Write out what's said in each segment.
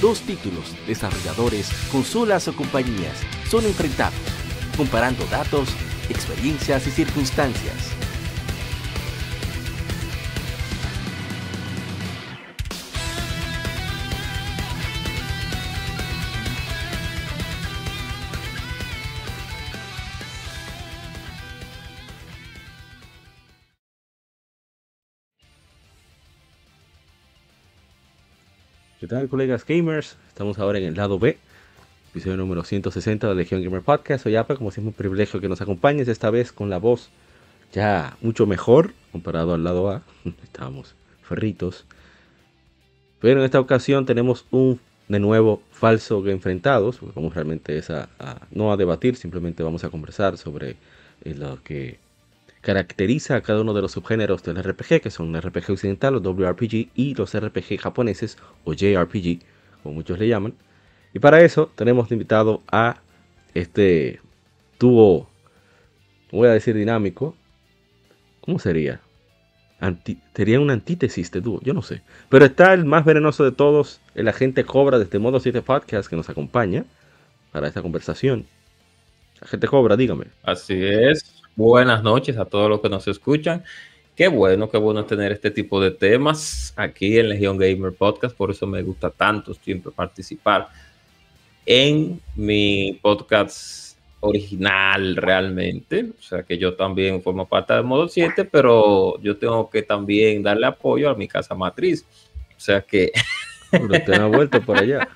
Dos títulos, desarrolladores, consolas o compañías son enfrentados, comparando datos, experiencias y circunstancias. ¿Qué tal, colegas gamers? Estamos ahora en el lado B, episodio número 160 de Legion Gamer Podcast. Soy Apa, como siempre, un privilegio que nos acompañes, esta vez con la voz ya mucho mejor comparado al lado A. Estábamos ferritos. Pero en esta ocasión tenemos un de nuevo falso que enfrentados, vamos realmente es a, a- no a debatir, simplemente vamos a conversar sobre eh, lo que caracteriza a cada uno de los subgéneros del RPG, que son el RPG occidental, los WRPG y los RPG japoneses o JRPG, como muchos le llaman. Y para eso tenemos invitado a este dúo, voy a decir dinámico. ¿Cómo sería? Anti- sería una antítesis de dúo, yo no sé. Pero está el más venenoso de todos, el agente Cobra de este Modo 7 Podcast que nos acompaña para esta conversación. Agente Cobra, dígame. Así es. Buenas noches a todos los que nos escuchan. Qué bueno, qué bueno tener este tipo de temas aquí en Legion Gamer Podcast. Por eso me gusta tanto siempre participar en mi podcast original realmente. O sea que yo también formo parte del modo 7, pero yo tengo que también darle apoyo a mi casa matriz. O sea que Pero no ha vuelto por allá.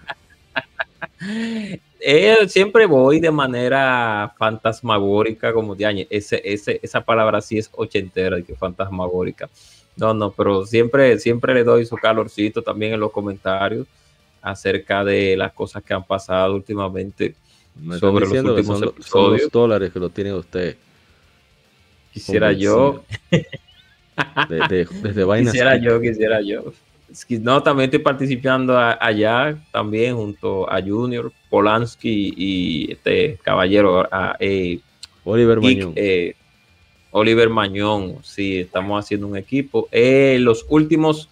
Eh, siempre voy de manera fantasmagórica, como de. Ese, ese, esa palabra sí es ochentera, que fantasmagórica. No, no, pero siempre, siempre le doy su calorcito también en los comentarios acerca de las cosas que han pasado últimamente. Me Sobre los últimos son, lo- son episodios. los dólares que lo tiene usted. Quisiera yo, De, de- desde vainas. quisiera yo, quisiera yo. No, también estoy participando a- allá, también junto a Junior, Polanski y este caballero, a, eh, Oliver Geek, Mañón. eh, Oliver Mañón, sí, estamos haciendo un equipo. Eh, los últimos,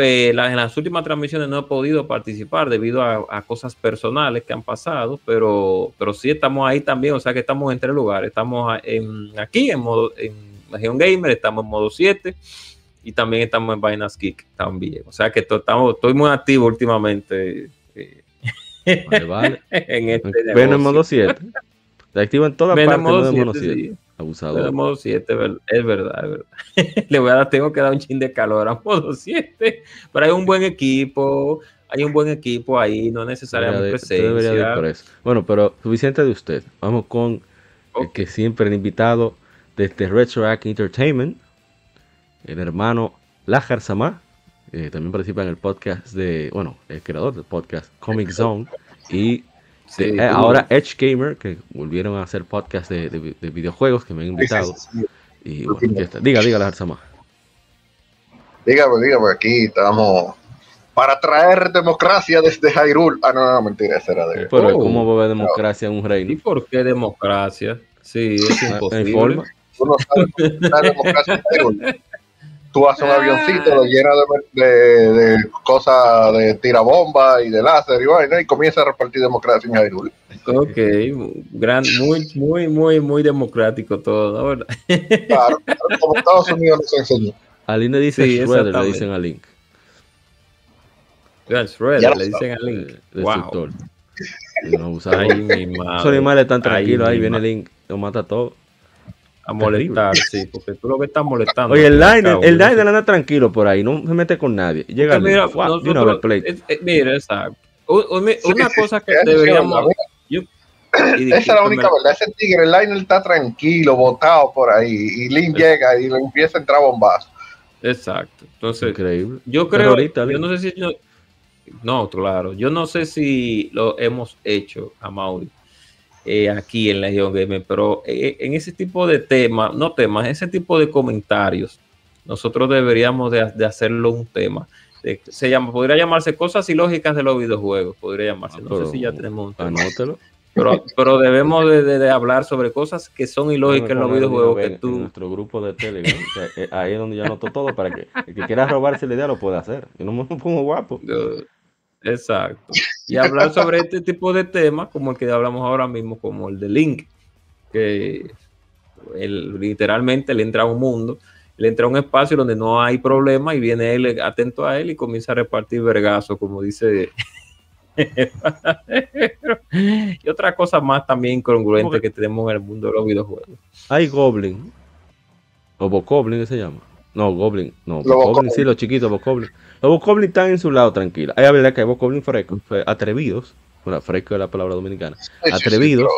eh, en las últimas transmisiones no he podido participar debido a, a cosas personales que han pasado, pero, pero sí estamos ahí también, o sea que estamos en tres lugares. Estamos en- aquí en modo en Legion Gamer, estamos en modo 7 y también estamos en Vainas Geek también. O sea que to- estamos, estoy muy activo últimamente eh, Vale, vale. en este Ven en modo 7. Te activa en todas Ven partes, modo no en modo 7, 7. sí. Abusador. Pero modo 7, ver- es verdad, es verdad. Le voy a dar, tengo que dar un chin de calor a modo 7. Pero hay un buen equipo, hay un buen equipo ahí, no necesariamente de- por eso. Bueno, pero suficiente de usted. Vamos con el que siempre el invitado desde Retroact Entertainment, el hermano Lajar Samá. eh, también participa en el podcast de, bueno, el creador del podcast Comic Zone. Y Sí, de- tú- eh, ahora Edge Gamer, que volvieron a hacer podcast de, de- de videojuegos que me han invitado. Y bueno, aquí está. Diga, diga Lajar Samá. Dígame, dígame, aquí estamos para traer democracia desde Hyrule. Ah, no, no, mentira, esa era de... Pero Oh. ¿cómo va a haber democracia en un ¿Y reino? por qué democracia? Sí, es imposible. forma. Tú no sabes cómo está la democracia en Hyrule. Tú haces un avioncito, lo llenas de, de, de cosas de tirabomba y de láser y vaina y comienza a repartir democracia en Hyrule. Ok, gran, muy, muy, muy, muy democrático todo, ¿no? ¿verdad? Claro, claro, como Estados Unidos nos enseñó. A Link le dice Sí, Shredder, le dicen a Link. Shredder, le dicen a Link. Wow. destructor. No mi madre. Esos animales están tranquilos, ahí mi viene. Link, lo mata todo. A molestar, sí, porque tú lo que estás molestando. Oye, el al al cabo, el Liner anda tranquilo por ahí, no se mete con nadie. Llega Porque mira, nosotros- mira, exacto. Un- un- Una cosa que deberíamos. yo- y Esa es la única verdad. Ese tigre, el liner está tranquilo, botado por ahí. Y Link llega y le empieza a entrar bombazo. Exacto. Entonces, Increíble. yo creo. ahorita, yo no sé si. yo- no, claro. Yo no sé si lo hemos hecho a Mauri. Eh, aquí en Legion Gamer, pero eh, en ese tipo de temas, no temas, ese tipo de comentarios, nosotros deberíamos de, de hacerlo un tema. De- se llama, podría llamarse cosas ilógicas de los videojuegos, podría llamarse. No sé si ya tenemos un tema. Anótelo. Pero, pero debemos de, de- de hablar sobre cosas que son ilógicas en los videojuegos que vez En tú... nuestro grupo de Telegram. eh, ahí es donde yo anoto todo para que el que quiera robarse la idea lo pueda hacer. Yo no me pongo guapo. Yo- Exacto. Y hablar sobre este tipo de temas, como el que hablamos ahora mismo, como el de Link, que él, literalmente le entra a un mundo, le entra a un espacio donde no hay problema y viene él atento a él y comienza a repartir vergazo, como dice. y otra cosa más también incongruente ¿Cómo que- que tenemos en el mundo de los videojuegos. Hay Goblin. O Bokoblin, ¿qué se llama? No, Goblin. No, Bokoblin. sí, los chiquitos Bokoblin. Los Bokoblin están en su lado tranquila. Hay verdad que hay Bokoblin frescos, atrevidos. Bueno, fresco es la palabra dominicana. Sí, sí, sí, Atrevidos.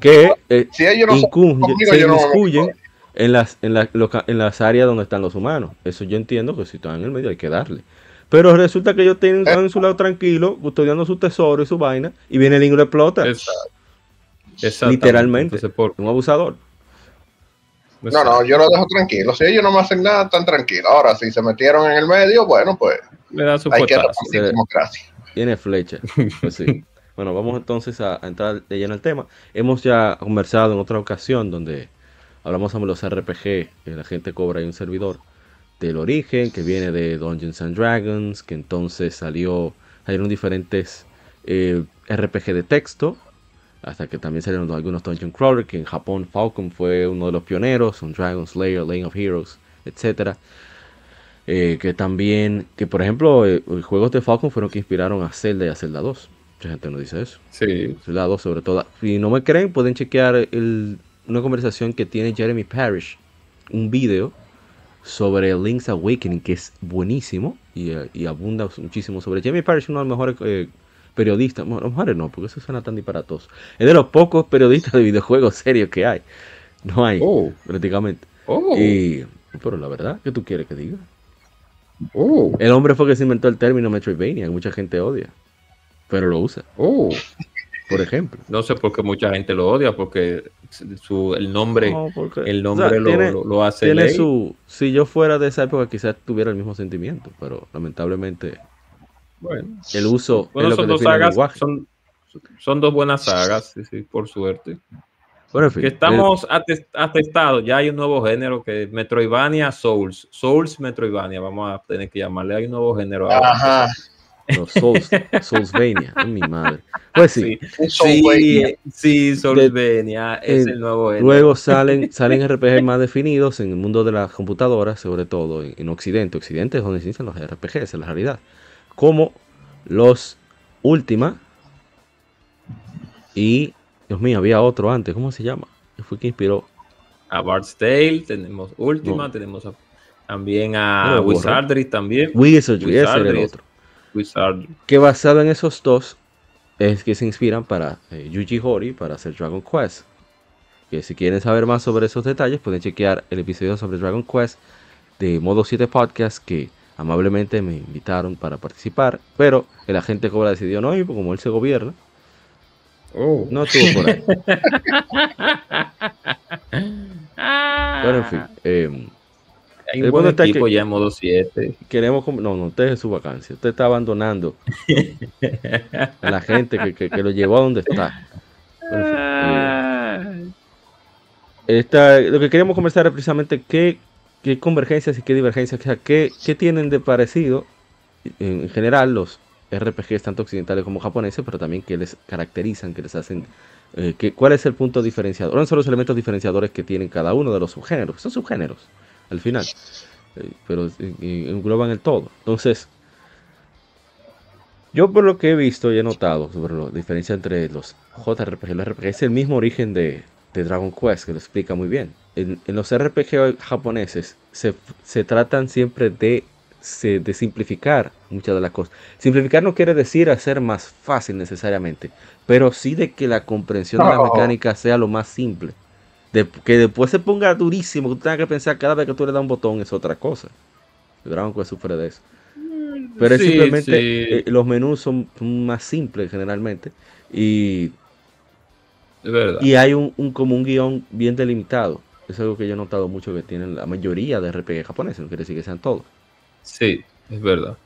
pero Que eh, si ellos no son incurren- conmigo, se no inmiscuyen en las, en, la- en las áreas donde están los humanos. Eso yo entiendo que si están en el medio hay que darle. Pero resulta que ellos tienen, están en su lado tranquilo, custodiando su tesoro y su vaina, y viene el lo explota. Exacto. Literalmente. Entonces, por- Un abusador. No, no, yo lo dejo tranquilo. Si ellos no me hacen nada, están tranquilos. Ahora, si se metieron en el medio, bueno, pues Le da su hay que repartir Sí. democracia. Tiene flecha. Pues sí. Bueno, vamos entonces a, a entrar de lleno al tema. Hemos ya conversado en otra ocasión donde hablamos sobre los RPG, que la gente cobra ahí un servidor del origen, que viene de Dungeons and Dragons, que entonces salió, salieron diferentes eh, RPG de texto, hasta que también salieron algunos Dungeon Crawler, que en Japón Falcon fue uno de los pioneros, un Dragon Slayer, Lane of Heroes, etcétera. Eh, que también, que por ejemplo, eh, los juegos de Falcon fueron que inspiraron a Zelda y a Zelda 2. Mucha gente no dice eso. Sí, Zelda 2 sobre todo. Si no me creen, pueden chequear el- una conversación que tiene Jeremy Parrish, un video sobre Link's Awakening, que es buenísimo y, eh, y abunda muchísimo sobre Jeremy Parrish, uno de los mejores eh, periodistas, bueno, los mejores no, porque eso suena tan disparatoso. Es de los pocos periodistas de videojuegos serios que hay. No hay, Oh. prácticamente. Oh, Y, pero la verdad, ¿qué tú quieres que diga? oh, El hombre fue que se inventó el término Metroidvania, que mucha gente odia, pero lo usa, oh. por ejemplo. No sé por qué mucha gente lo odia, porque su, el nombre, No, porque- el o nombre sea, lo, tiene- lo, lo hace tiene ley. su si yo fuera de esa época quizás tuviera el mismo sentimiento pero lamentablemente Bueno, el uso Bueno, es lo que son dos sagas, lenguaje son, son dos buenas sagas, sí, sí, por suerte. Bueno, en fin, Que estamos ates- atestados, ya hay un nuevo género que es Metroidvania Souls, Souls Metroidvania, vamos a tener que llamarle, hay un nuevo género ahora. Ajá. eh, los Souls Soulsvania ay, mi madre pues sí, Sí, sí, Soulsvania. Soulsvania es eh, el nuevo género. luego salen salen RPG más definidos en el mundo de las computadoras sobre todo en, en Occidente Occidente es donde se inician los RPGs es la realidad como los Ultima y Dios mío había otro antes ¿cómo se llama? ¿Qué fue que inspiró? a Bard's Tale, tenemos Ultima, No. tenemos a- también No a borré. Wizardry también. Wizardry, ese era el Wizardry. otro. Wizardry. que basado en esos dos es que se inspiran para eh, Yuji Horii para hacer Dragon Quest. Que si quieren saber más sobre esos detalles pueden chequear el episodio sobre Dragon Quest de Modo 7 Podcast que amablemente me invitaron para participar, pero el agente Cobra decidió no ir, porque como él se gobierna, Oh. no estuvo por ahí. Pero en fin, eh, Hay el un buen punto está equipo que- ya en modo 7. queremos... No, no, usted es su vacancia. Usted está abandonando a la gente que, que- que lo llevó a donde está. Pero, en fin, eh, Esta- lo que queríamos conversar es precisamente qué, qué convergencias y qué divergencias, o qué, tienen de parecido en, en general los RPGs, tanto occidentales como japoneses, pero también qué les caracterizan, qué les hacen, eh, cuál es el punto diferenciador, cuáles son los elementos diferenciadores que tienen cada uno de los subgéneros, son subgéneros al final, eh, pero eh, eh, engloban el todo. Entonces, yo por lo que he visto y he notado sobre la diferencia entre los JRPG y los RPG, es el mismo origen de Dragon Quest, que lo explica muy bien. En, en los RPG japoneses se, se tratan siempre de, se- de simplificar muchas de las cosas. Simplificar no quiere decir hacer más fácil necesariamente, pero sí de que la comprensión de la mecánica sea lo más simple. De- que después se ponga durísimo, que tú tengas que pensar cada vez que tú le das un botón es otra cosa. Dragon Quest sufre de eso. Pero es simplemente sí. eh, los menús son, son más simples generalmente y Es verdad. Y hay un, un como un guion bien delimitado. Es algo que yo he notado mucho que tienen la mayoría de RPG japoneses, no quiere decir que sean todos. Sí, es verdad.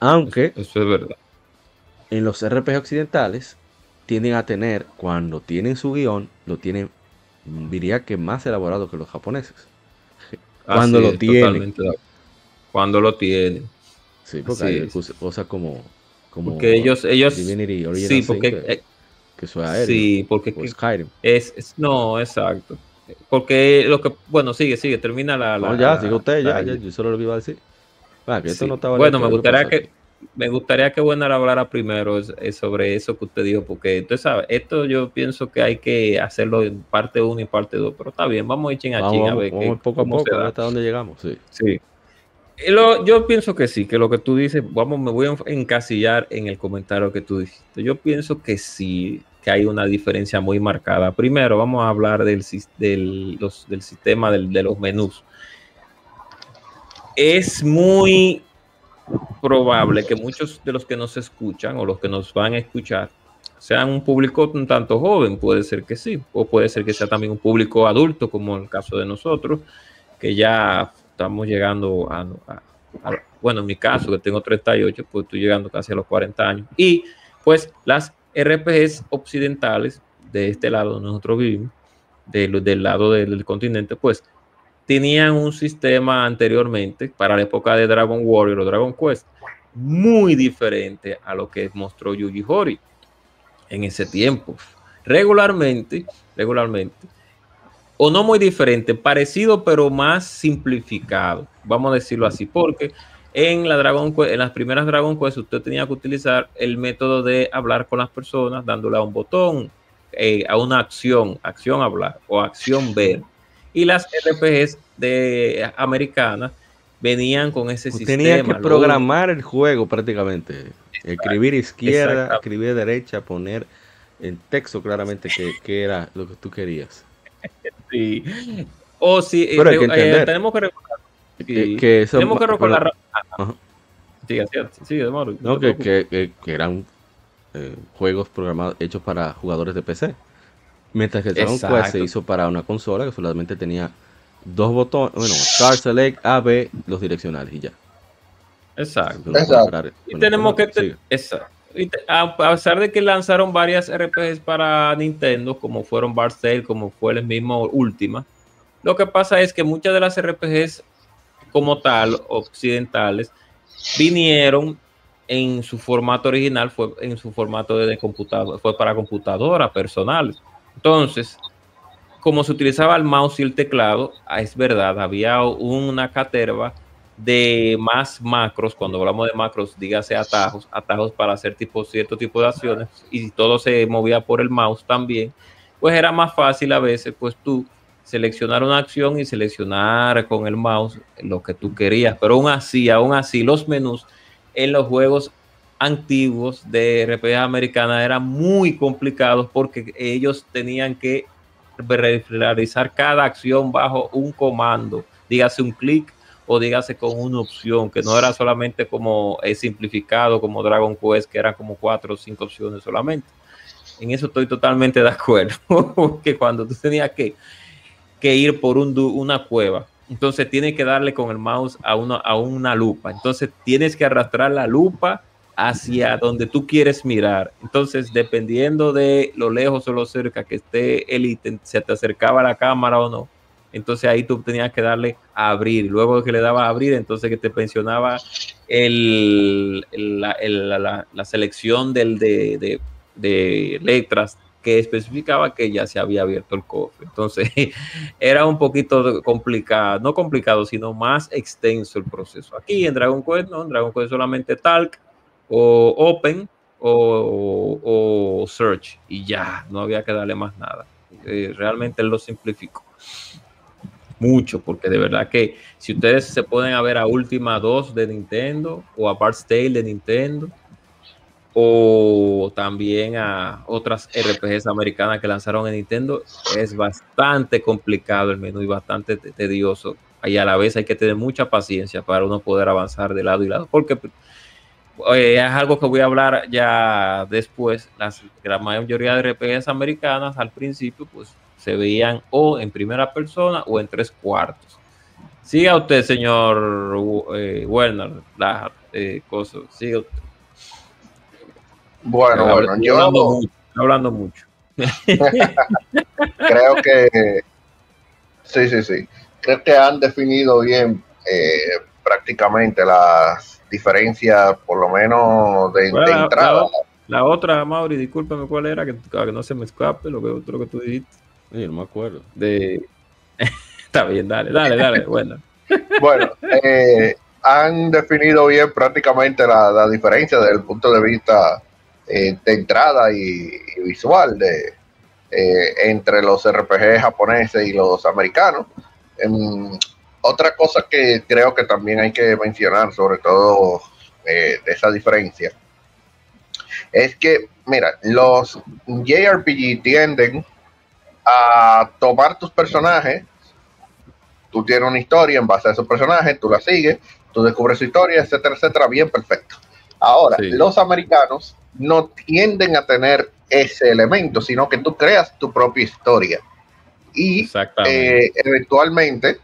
Aunque Eso es verdad. en los RPG occidentales tienden a tener, cuando tienen su guion, lo tienen, diría que más elaborado que los japoneses. Cuando Así lo es, tienen. Cuando lo tienen. Sí, porque Así hay cosas como, como Porque ellos, ellos, Divinity sí, porque, que, eh, que aéreo, sí, porque o Skyrim. es, es- no, exacto. Porque lo que, bueno, sigue, sigue, termina la. la- No, ya, sigue usted, ya, yo solo lo iba a decir. Ah, que esto Sí. no estaba Bueno, me ¿qué gustaría que me gustaría que Buena hablara primero sobre eso que usted dijo, porque tú sabes, esto yo pienso que hay que hacerlo en parte 1 y parte 2, pero está bien, vamos a ir chin a chin ver vamos qué- poco a poco, hasta dónde llegamos, sí. Sí. Lo- yo pienso que sí, que lo que tú dices, vamos, me voy a encasillar en el comentario que tú dijiste. Yo pienso que sí, hay una diferencia muy marcada. Primero, vamos a hablar del, del, sistema de los menús. Es muy probable que muchos de los que nos escuchan o los que nos van a escuchar sean un público un tanto joven, puede ser que sí, o puede ser que sea también un público adulto, como el caso de nosotros, que ya estamos llegando a, a- a- bueno, en mi caso, que tengo 38, pues estoy llegando casi a los 40 años. Y pues las RPGs occidentales, de este lado donde nosotros vivimos, del, del lado del, del continente, pues tenían un sistema anteriormente para la época de Dragon Warrior o Dragon Quest muy diferente a lo que mostró Yuji Horii en ese tiempo. Regularmente, regularmente, o no muy diferente, parecido pero más simplificado, vamos a decirlo así, porque en la Dragon Quest, en las primeras Dragon Quest usted tenía que utilizar el método de hablar con las personas dándole a un botón, eh, a una acción, acción hablar o acción ver. Y las RPGs de americanas venían con ese sistema. Tenía que Luego- programar el juego prácticamente. Escribir izquierda, escribir derecha, poner en texto claramente qué qué era lo que tú querías. Sí. O si eh, Pero hay que eh, tenemos que recordar. Sí, Que- que eso- tenemos que recordar. Ajá. No, que, que- que- que eran eh, juegos programados hechos para jugadores de PC. Mientras que el Dragon Quest se hizo para una consola que solamente tenía dos botones, bueno, Start Select, A, B, los direccionales y ya. Exacto. No Exacto. Y tenemos que. te-. Exacto. Y te- a pesar de que lanzaron varias RPGs para Nintendo, como fueron Tale, como fue el mismo Última, lo que pasa es que muchas de las RPGs como tal, occidentales, vinieron en su formato original, fue en su formato de computador, fue para computadora personal. Entonces, como se utilizaba el mouse y el teclado, ah, es verdad, había una caterva de más macros, cuando hablamos de macros, dígase atajos, atajos para hacer tipo, cierto tipo de acciones, y todo se movía por el mouse también, pues era más fácil a veces, pues tú seleccionar una acción y seleccionar con el mouse lo que tú querías, pero aún así, aún así, los menús en los juegos antiguos de RPG americana eran muy complicados porque ellos tenían que realizar cada acción bajo un comando, dígase un clic o dígase con una opción, que no era solamente como es simplificado como Dragon Quest, que eran como cuatro o cinco opciones solamente. En eso estoy totalmente de acuerdo, porque cuando tú tenías que, que ir por un, una cueva, entonces tienes que darle con el mouse a una, a una lupa, entonces tienes que arrastrar la lupa hacia donde tú quieres mirar. Entonces, dependiendo de lo lejos o lo cerca que esté el ítem, se te acercaba la cámara o no. Entonces ahí tú tenías que darle a abrir. Luego que le daba a abrir, entonces que te pensionaba el, la, la- la- selección del, de, de- de letras especificaba que ya se había abierto el cofre. Entonces era un poquito complicado, no complicado, sino más extenso el proceso. Aquí en Dragon Quest, no, en Dragon Quest solamente Talk o Open o, o Search y ya, no había que darle más nada. Eh, realmente lo simplificó mucho, porque de verdad que si ustedes se pueden a ver a Última 2 de Nintendo o a Tale de Nintendo o también a otras RPGs americanas que lanzaron en Nintendo, es bastante complicado el menú y bastante te- tedioso. Y a la vez hay que tener mucha paciencia para uno poder avanzar de lado y lado, porque eh, es algo que voy a hablar ya después. Las, la mayoría de RPGs americanas al principio pues se veían o en primera persona o en tres cuartos. Siga usted, señor eh, Werner, la eh, cosa. Siga usted. Bueno, bueno, yo hablando mucho, hablando mucho. creo que sí, sí, sí. Creo que han definido bien eh, prácticamente las diferencias, por lo menos de, de Bueno, la- entrada. La otra, Mauri, discúlpame cuál era, que, que no se me escape lo que, lo que tú dijiste. Oye, no me acuerdo. De... Está bien, dale, dale, dale. Bueno, Bueno, eh, han definido bien prácticamente la, la diferencia desde el punto de vista de entrada y, y visual de eh, entre los RPG japoneses y los americanos. Em, otra cosa que creo que también hay que mencionar, sobre todo eh, de esa diferencia, es que, mira, los JRPG tienden a tomar tus personajes tú tienes una historia en base a esos personajes, tú la sigues, tú descubres su historia, etcétera, etcétera, bien perfecto. Ahora, Sí. los americanos no tienden a tener ese elemento, sino que tú creas tu propia historia. Y eh, eventualmente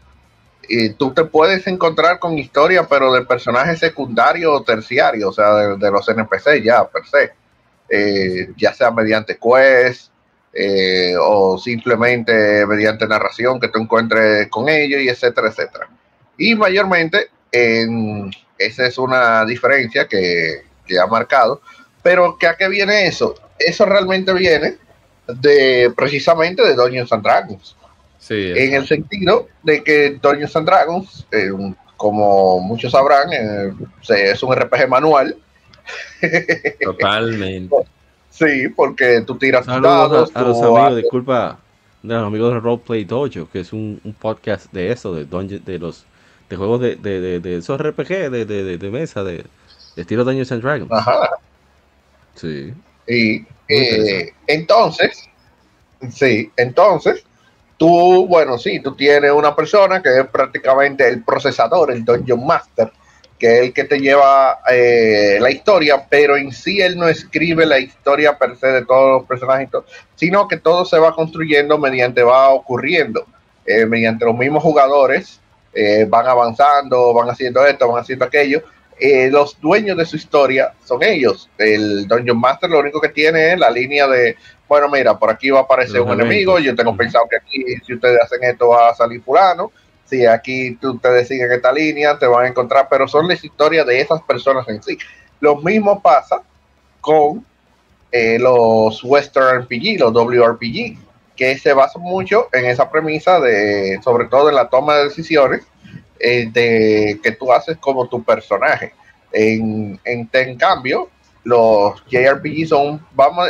eh, tú te puedes encontrar con historias, pero de personajes secundarios o terciarios, o sea, de, de los NPC ya, per se. Eh, ya sea mediante quest eh, o simplemente mediante narración que tú encuentres con ellos y etcétera, etcétera. Y mayormente en- esa es una diferencia que, que ha marcado, pero que a qué viene eso? Eso realmente viene de precisamente de Dungeons and Dragons sí, en el sentido de que Dungeons and Dragons, eh, como muchos sabrán, eh, se- es un RPG manual. totalmente. Sí, porque tú tiras dados, a, a los amigos, haces- disculpa, de los amigos de Roleplay Dojo, que es un, un podcast de eso, de Dungeon- de los de juegos de, de, de, de esos RPG de, de, de, de mesa, de, de estilo Dungeons and Dragons. Ajá. Sí. Y eh, entonces, sí, entonces, tú, bueno, sí, tú tienes una persona que es prácticamente el procesador, el Dungeon Master, que es el que te lleva eh, la historia, pero en sí él no escribe la historia per se de todos los personajes, sino que todo se va construyendo mediante va ocurriendo, eh, mediante los mismos jugadores eh, van avanzando, van haciendo esto, van haciendo aquello, eh, los dueños de su historia son ellos. El Dungeon Master lo único que tiene es la línea de, bueno, mira, por aquí va a aparecer Los un eventos. enemigo, yo tengo pensado que aquí, si ustedes hacen esto, va a salir fulano. Si aquí tú- ustedes siguen esta línea, te van a encontrar, pero son las historias de esas personas en sí. Lo mismo pasa con eh, los Western RPG, los WRPG, que se basan mucho en esa premisa de, sobre todo en la toma de decisiones, eh, de que tú haces como tu personaje. En, en, cambio, los JRPG son, vamos,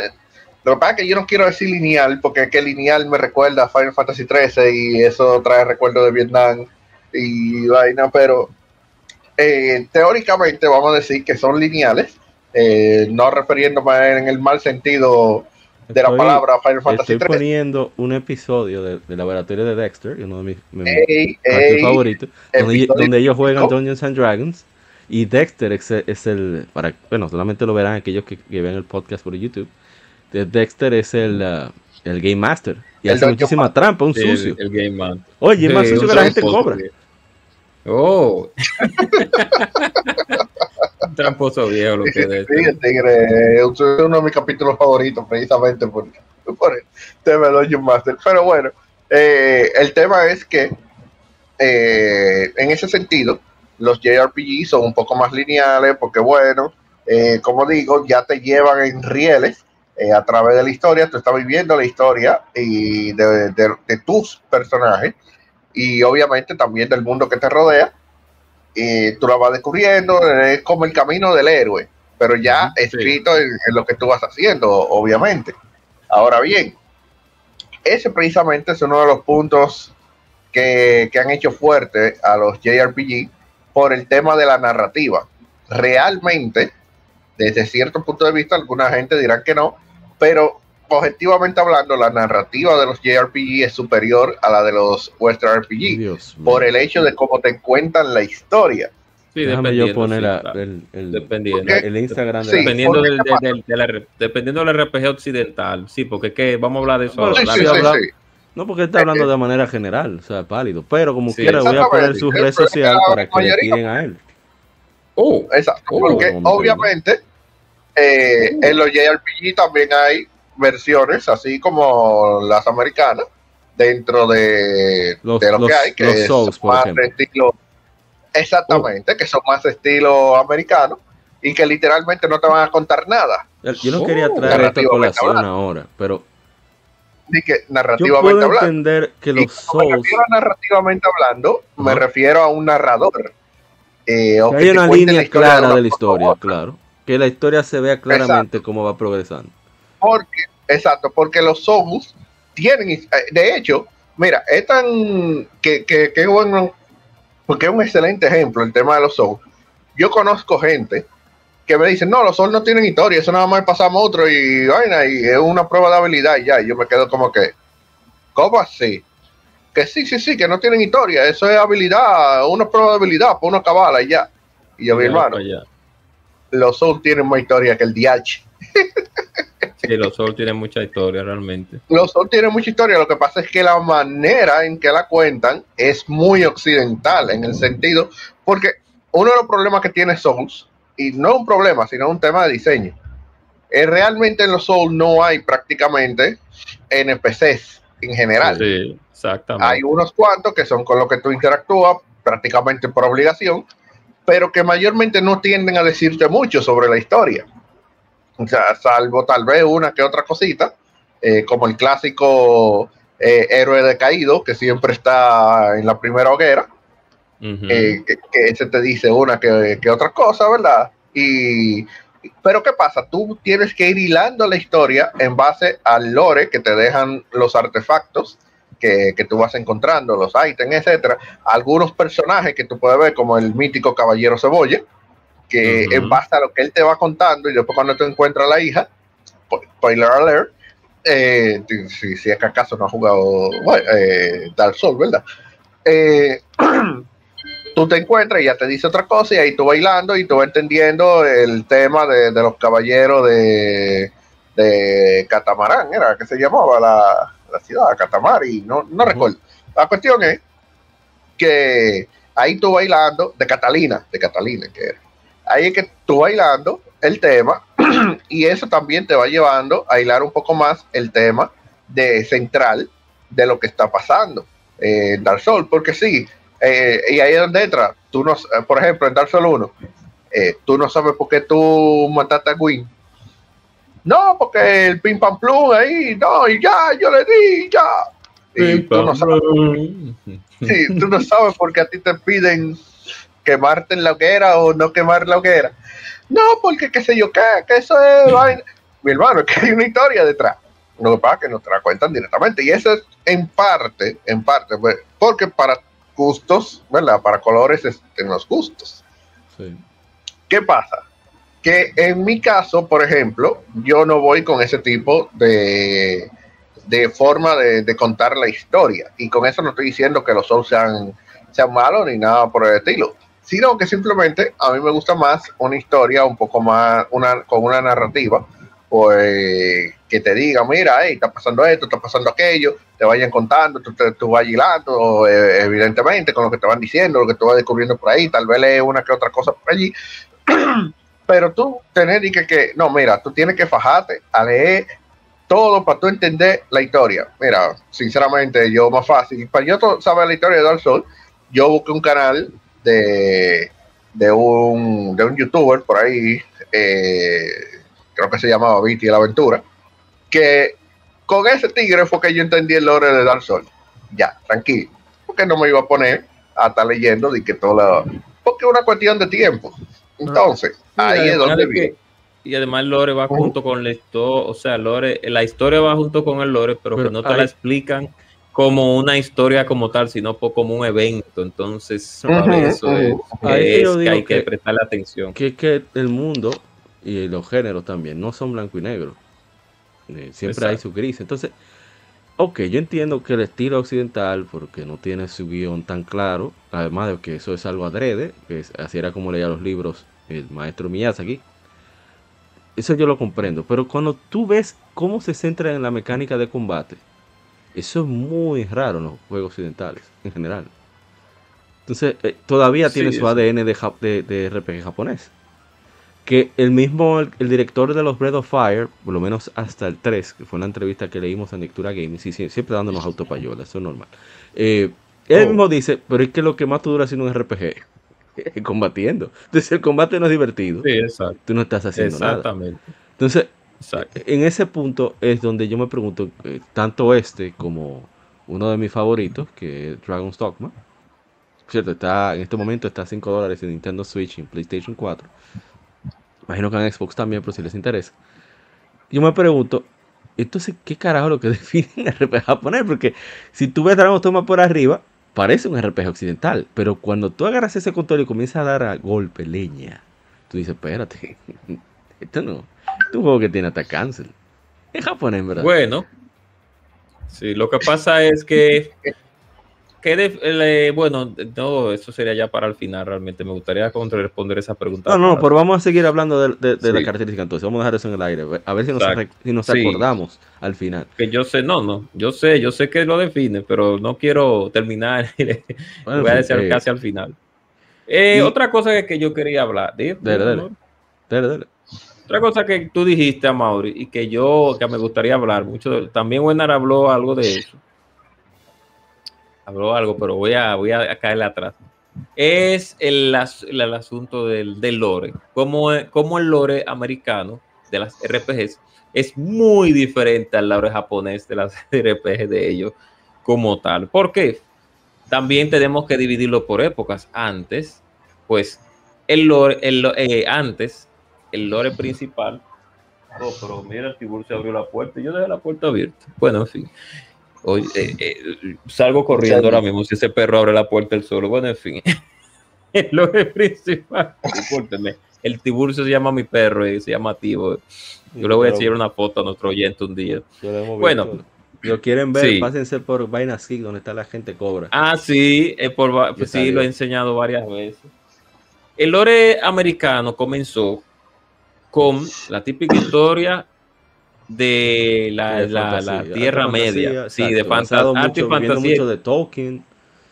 lo que pasa es que yo no quiero decir lineal, porque es que lineal me recuerda a Final Fantasy XIII y eso trae recuerdo de Vietnam y vaina, pero eh, teóricamente vamos a decir que son lineales, eh, no refiriéndome en el mal sentido de la Estoy- palabra Final Fantasy Estoy XIII. poniendo un episodio de- del laboratorio de Dexter, uno de mis, Ey, ey, favoritos, donde, donde ellos juegan. Dungeons and Dragons. Y Dexter es, el- es el, para, bueno, solamente lo verán aquellos que, que vean el podcast por YouTube. De- Dexter es el, ah, el Game Master. Y El hace muchísima Master. trampa, un Sí, sucio. El, el Game Man. Oye, es más Sí, sucio que la gente cobra. sí. Oh. Tramposo viejo lo que es. Sí, el tigre es uno de mis capítulos favoritos, precisamente por, por el tema de Dungeon Master. Pero bueno, eh, el tema es que eh, en ese sentido, los JRPG son un poco más lineales, porque bueno, eh, como digo, ya te llevan en rieles eh, a través de la historia, tú estás viviendo la historia y de, de- de tus personajes y obviamente también del mundo que te rodea. Y tú la vas descubriendo, es como el camino del héroe, pero ya sí. escrito en, en lo que tú vas haciendo, obviamente. Ahora bien, ese precisamente es uno de los puntos que, que han hecho fuerte a los JRPG por el tema de la narrativa. Realmente, desde cierto punto de vista, alguna gente dirá que no, pero objetivamente hablando, la narrativa de los JRPG es superior a la de los Western RPG Dios mío. por el hecho de cómo te cuentan la historia. Sí, Déjame dependiendo, yo poner sí, la- el, el- Dependiendo. la- el Instagram de Sí, la- dependiendo, porque del, ¿qué pasa? del- de la dependiendo del RPG occidental, sí, porque es que vamos a hablar de eso Bueno, ahora. Sí, La sí, sí, verdad- sí, habla- sí. No, porque está hablando de manera general, o sea, pálido. Pero como Sí, quiera, voy a poner su red social para que le tiren a él. Oh, Exacto, Oh, porque obviamente eh, en los JRPG también hay versiones, así como las americanas, dentro de, Los- de lo los- que hay, que Souls, por más de estilo, exactamente, que son más de estilo americano y que literalmente no te van a contar nada, Yo no quería Oh. traer esta Narrativamente colación ahora, pero ni que yo narrativamente puedo hablando. entender que Y los me Souls... refiero a narrativamente hablando, me refiero a un narrador. eh, o que que hay una línea de clara de la historia, claro. Que la historia se vea claramente cómo va progresando. Porque, exacto, porque los Souls tienen, eh, de hecho, mira, es tan que, que, que bueno, porque es un excelente ejemplo el tema de los Souls. Yo conozco gente que me dicen, no, los Souls no tienen historia, eso nada más pasamos otro y vaina, y es una prueba de habilidad y ya, y yo me quedo como que, ¿cómo así? Que sí, sí, sí, que no tienen historia, eso es habilidad, una prueba de habilidad, por uno acabarla y ya. Y yo, mi hermano, los Souls tienen más historia que el DH. Sí, los Souls tienen mucha historia realmente. Los Souls tienen mucha historia, lo que pasa es que la manera en que la cuentan es muy occidental en el sentido, porque uno de los problemas que tiene Souls, y no es un problema, sino un tema de diseño, es realmente en los Souls no hay prácticamente NPCs en general. Sí, exactamente. Hay unos cuantos que son con los que tú interactúas prácticamente por obligación, pero que mayormente no tienden a decirte mucho sobre la historia. O sea, salvo tal vez una que otra cosita, eh, como el clásico eh, héroe decaído que siempre está en la primera hoguera, eh, que, que ese te dice una que, que otra cosa, ¿verdad? Y, pero ¿qué pasa? Tú tienes que ir hilando la historia en base al lore que te dejan los artefactos que, que tú vas encontrando, los ítems, etcétera. Algunos personajes que tú puedes ver, como el mítico Caballero Cebolla, que Ujú. en base a lo que él te va contando y después cuando tú encuentras a la hija, po- spoiler alert, eh, si, si es que acaso no has jugado bueno, eh, Dark Souls, ¿verdad? Eh, tú te encuentras y ya te dice otra cosa y ahí tú bailando y tú vas entendiendo el tema de, de los caballeros de, de Catamarán, era que se llamaba la, la ciudad, Catamari, no, no recuerdo. La cuestión es que ahí tú bailando, de Catalina, de Catalina que era. Ahí es que tú bailando el tema y eso también te va llevando a hilar un poco más el tema de central de lo que está pasando eh, en Dark Souls, porque sí, eh, y ahí es donde entra, tú no, eh, por ejemplo, en Dark Souls 1, eh, tú no sabes por qué tú mataste a Gwyn. No, porque el pim pam plum ahí, no, y ya, yo le di, ya. Y tú no sabes, sí, tú no sabes por qué a ti te piden quemarte en la hoguera o no quemar la hoguera. No, porque qué sé yo qué, que eso es vaina. Mi hermano, es que hay una historia detrás. Lo que pasa es que no te la cuentan directamente. Y eso es en parte, en parte, pues, porque para gustos, ¿verdad? Para colores en los gustos. Sí. ¿Qué pasa? Que en mi caso, por ejemplo, yo no voy con ese tipo de, de forma de, de contar la historia. Y con eso no estoy diciendo que los Souls sean, sean malos ni nada por el estilo. Sino que simplemente a mí me gusta más una historia un poco más, una, con una narrativa, pues que te diga, mira, hey, está pasando esto, está pasando aquello, te vayan contando, tú, te- tú vas hilando, eh, evidentemente, con lo que te van diciendo, lo que tú vas descubriendo por ahí, tal vez lees una que otra cosa por allí, pero tú tener que, que, no, mira, tú tienes que fajarte a leer todo para tú entender la historia. Mira, sinceramente, yo más fácil, para yo to- saber la historia de Dark Souls, yo busqué un canal de, de, un, de un youtuber por ahí, eh, creo que se llamaba Viti la Aventura, que con ese tigre fue que yo entendí el lore de Dark Souls. Ya, tranquilo, porque no me iba a poner a estar leyendo de que todo lo... Porque es una cuestión de tiempo. Entonces, ahí es además donde viene. Y además el lore va junto con la historia, o sea, lore, la historia va junto con el lore, pero, Pero que no te hay- la explican como una historia como tal, sino como un evento. Entonces, eso es, que, es hay que, que- prestarle atención. Que es que el mundo y los géneros también no son blanco y negro. Eh, siempre hay su gris. Entonces, Ok, yo entiendo que el estilo occidental, porque no tiene su guion tan claro, además de que eso es algo adrede, que es- así era como leía los libros el maestro Miyazaki. Eso yo lo comprendo, pero cuando tú ves cómo se centra en la mecánica de combate, eso es muy raro en los juegos occidentales en general. Entonces, eh, todavía tiene su. ADN de, de, de RPG japonés. Que el mismo, el, el director de los Breath of Fire, por lo menos hasta el 3, que fue una entrevista que leímos en Lectura Gaming, sí, sí, siempre dándonos autopayola, eso es normal. Eh, él Oh. mismo dice, pero es que lo que más tú dura haciendo un RPG es combatiendo. Entonces el combate no es divertido, Sí, exacto. tú no estás haciendo nada. Exactamente. Entonces, En ese punto es donde yo me pregunto, eh, tanto este como uno de mis favoritos, que es Dragon's Dogma, cierto, está, en este momento está a 5 dólares en Nintendo Switch y en PlayStation 4. Imagino que en Xbox también, pero si les interesa. Yo me pregunto, entonces, ¿qué carajo lo que define un RPG japonés? Porque si tú ves Dragon's Dogma por arriba, parece un RPG occidental, pero cuando tú agarras ese control y comienzas a dar a golpe, leña, tú dices, espérate, esto no, un juego que tiene hasta cancel. Es japonés, ¿verdad? Bueno, sí, lo que pasa es que, que de- le- bueno, no, eso sería ya para el final, realmente me gustaría responder esa pregunta. No, no, para- pero vamos a seguir hablando de, de, de la Sí. característica entonces. Vamos a dejar eso en el aire. A ver si nos, si nos Sí. acordamos al final. que yo sé, no, no, yo sé, yo sé que lo define, pero no quiero terminar, Bueno, voy a decir fin, eh, casi al final. Eh, otra cosa que, yo quería hablar, di- Dale, dale. amor. Otra cosa que tú dijiste, Mauri, y que yo que me gustaría hablar mucho, también Wenar habló algo de eso. Habló algo, pero voy a, voy a caerle atrás. Es el, el, el asunto del, del lore. Como, como el lore americano de las RPGs es muy diferente al lore japonés de las RPGs de ellos como tal. ¿Por qué? También tenemos que dividirlo por épocas. Antes, pues, el lore, el, eh, antes, el lore principal. Oh, pero mira, el Tiburcio abrió la puerta y yo dejé la puerta abierta. Bueno, en fin. Hoy, eh, eh, salgo corriendo ahora mismo si ese perro abre la puerta el solo. Bueno, en fin. El lore principal. Discúlpenme. El Tiburcio se llama mi perro y se llama Tibo. Yo le voy a enseñar una foto a nuestro oyente un día. Bueno. lo quieren ver, Sí. pásense por Vainas Geek, donde está la gente cobra. Ah, sí, eh, por, pues sí, salió. lo he enseñado varias veces. El lore americano comenzó con la típica historia de la, De la- Tierra fantasía, Media. Sí, de fantasía. Arte y mucho- viviendo fantasía. mucho de Tolkien.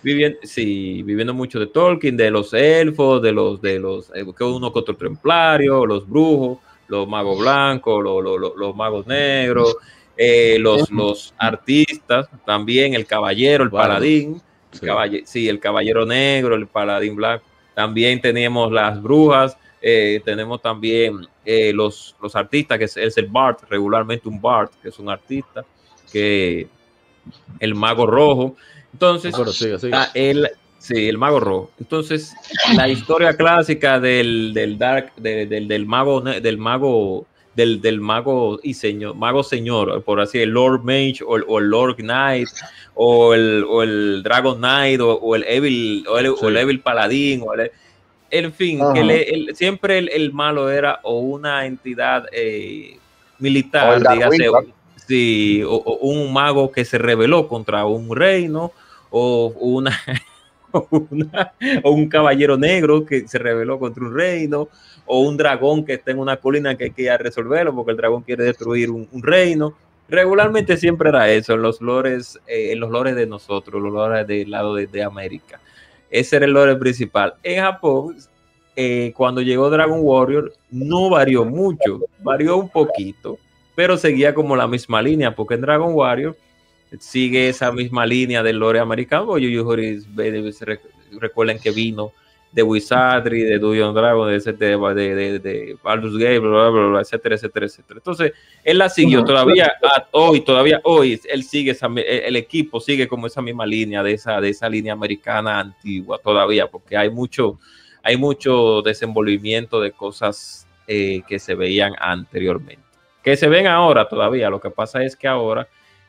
Viviendo, sí, viviendo mucho de Tolkien, de los elfos, de los, de los, eh, que uno que otro templario, los brujos, los magos blancos, los, los- magos negros, eh, los, los artistas, también el caballero, el paladín, Sí. caballe- sí, el caballero negro, el paladín blanco. También teníamos las brujas, eh, tenemos también eh, los, los artistas, que es, es el Bart, regularmente un Bart, que es un artista, que el mago rojo. Entonces, Pero sigue, sigue. Ah, el, sí, el mago rojo. Entonces, la historia clásica del, del Dark, de- del, del mago, del mago, del, del mago y señor, mago señor, por así el Lord Mage o el, o el Lord Knight o el, o el Dragon Knight o, o el Evil o el, o el Sí. Evil Paladín o el- en fin, que le- el- siempre el, el malo era o una entidad eh, militar, el dígase, sí, o, o un mago que se rebeló contra un reino, o una, o una- o un caballero negro que se rebeló contra un reino, o un dragón que está en una colina que hay que resolverlo porque el dragón quiere destruir un, un reino. Regularmente siempre era eso en los lores, eh, en los lores de nosotros, los lores del lado de, de América. Ese era el lore principal. En Japón, eh, cuando llegó Dragon Warrior, no varió mucho, varió un poquito, pero seguía como la misma línea, porque en Dragon Warrior sigue esa misma línea del lore americano. Yu Yu re- recuerden que vino de Wizardry, de Dungeon Dragon, de, de, de, de, Baldur's Gate, bla, bla, bla, bla, etcétera, etcétera, etcétera. Entonces, él la siguió todavía a- hoy, todavía hoy, él sigue esa, el el equipo sigue como esa misma línea de esa, de esa línea americana antigua todavía, porque hay mucho, hay mucho desenvolvimiento de cosas eh, que se veían anteriormente, que se ven ahora todavía. Lo que pasa es que ahora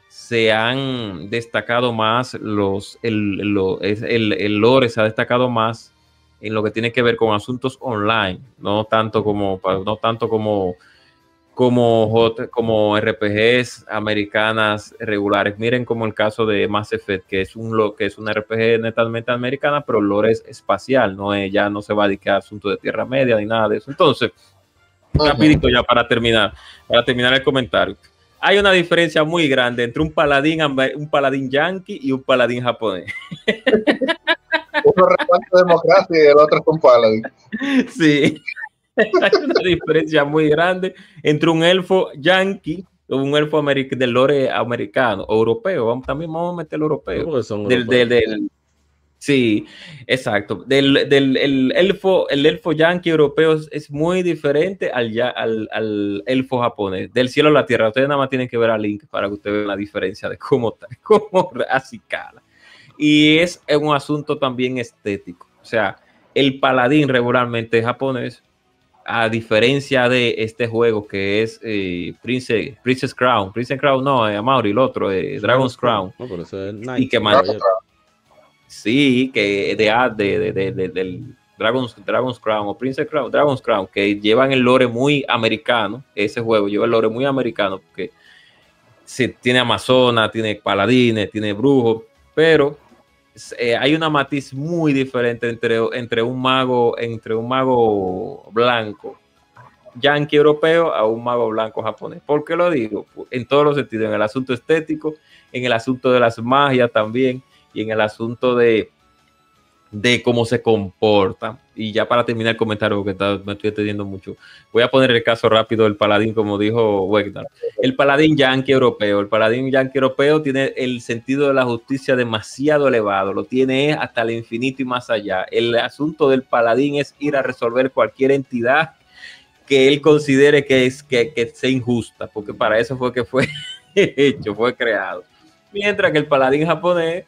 se han destacado más los, el, lo- es- el, el lore se ha destacado más en lo que tiene que ver con asuntos online, no tanto como, no tanto como como, como RPGs americanas regulares. Miren como el caso de Mass Effect, que es un lo que es una RPG netamente americana, pero el lore es espacial, no es, ya no se va a dedicar a asuntos de Tierra Media ni nada de eso. Entonces, rapidito ya para terminar, para terminar el comentario. Hay una diferencia muy grande entre un paladín, un paladín yankee y un paladín japonés. Uno reparto democracia y el otro es un paladín. Sí. Hay una diferencia muy grande entre un elfo yankee o un elfo del lore americano, o europeo. Vamos, también vamos a meter el europeo. Porque son Del, del- del- sí, exacto. Del, del el elfo, el elfo yankee europeo es, es muy diferente al, ya, al, al elfo japonés. Del cielo a la tierra. Ustedes nada más tienen que ver a Link para que ustedes vean la diferencia de cómo, está- cómo así cala. Y es un asunto también estético. O sea, el paladín regularmente japonés, a diferencia de este juego que es eh, Prince, Princess Crown. Princess Crown no, eh, Amaury, el otro, eh, Dragon's Crown. No, pero eso es Knight, Y que. Sí, que de, ah, de, de- de- de- del Dragon's, Dragon's Crown o Princess Crown, Dragon's Crown, que llevan el lore muy americano. Ese juego lleva el lore muy americano porque sí, tiene Amazona, tiene paladines, tiene brujos, pero eh, hay una matiz muy diferente entre, entre un mago, entre un mago blanco yankee europeo a un mago blanco japonés. ¿Por qué lo digo? En todos los sentidos, en el asunto estético, en el asunto de las magias también, y en el asunto de, de cómo se comporta. Y ya para terminar el comentario, porque está- me estoy entendiendo mucho, voy a poner el caso rápido del paladín, como dijo Wegner. El paladín yankee europeo. El paladín yankee europeo tiene el sentido de la justicia demasiado elevado, lo tiene hasta el infinito y más allá. El asunto del paladín es ir a resolver cualquier entidad que él considere que es que, que sea injusta, porque para eso fue que fue hecho, fue creado. Mientras que el paladín japonés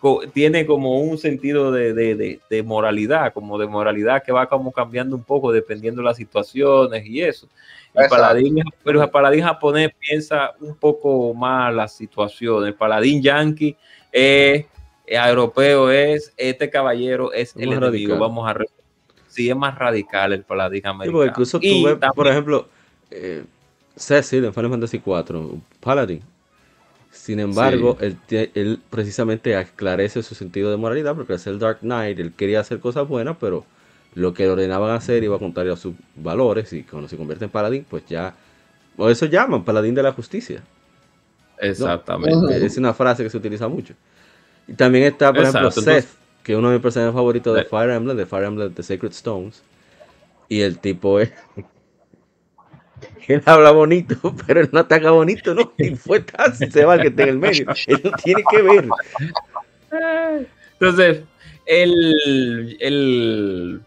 co- tiene como un sentido de, de- de- de moralidad, como de moralidad que va como cambiando un poco dependiendo de las situaciones y eso. El paladín, pero el paladín japonés piensa un poco más la situación. El paladín yankee es, europeo, es este caballero es Es el enemigo. radical. Vamos a sí es más radical el paladín americano. incluso tú ves, por ejemplo, eh, Cecil en Final Fantasy IV, un Paladin. Sin embargo, él, él precisamente aclarece su sentido de moralidad porque al ser el Dark Knight, él quería hacer cosas buenas, pero lo que le ordenaban hacer iba contrario a sus valores y cuando se convierte en Paladín, pues ya... O eso llaman Paladín de la Justicia. Exactamente. Es una frase que se utiliza mucho. Y también está, por ejemplo, Seth, que es uno de mis personajes favoritos de Sí. Fire Emblem, de Fire Emblem The Sacred Stones. Y el tipo es. Él habla bonito, pero él no ataca bonito, ¿no? Y fue tan, se va el que está en el medio. Él no tiene que ver. Entonces, el, el,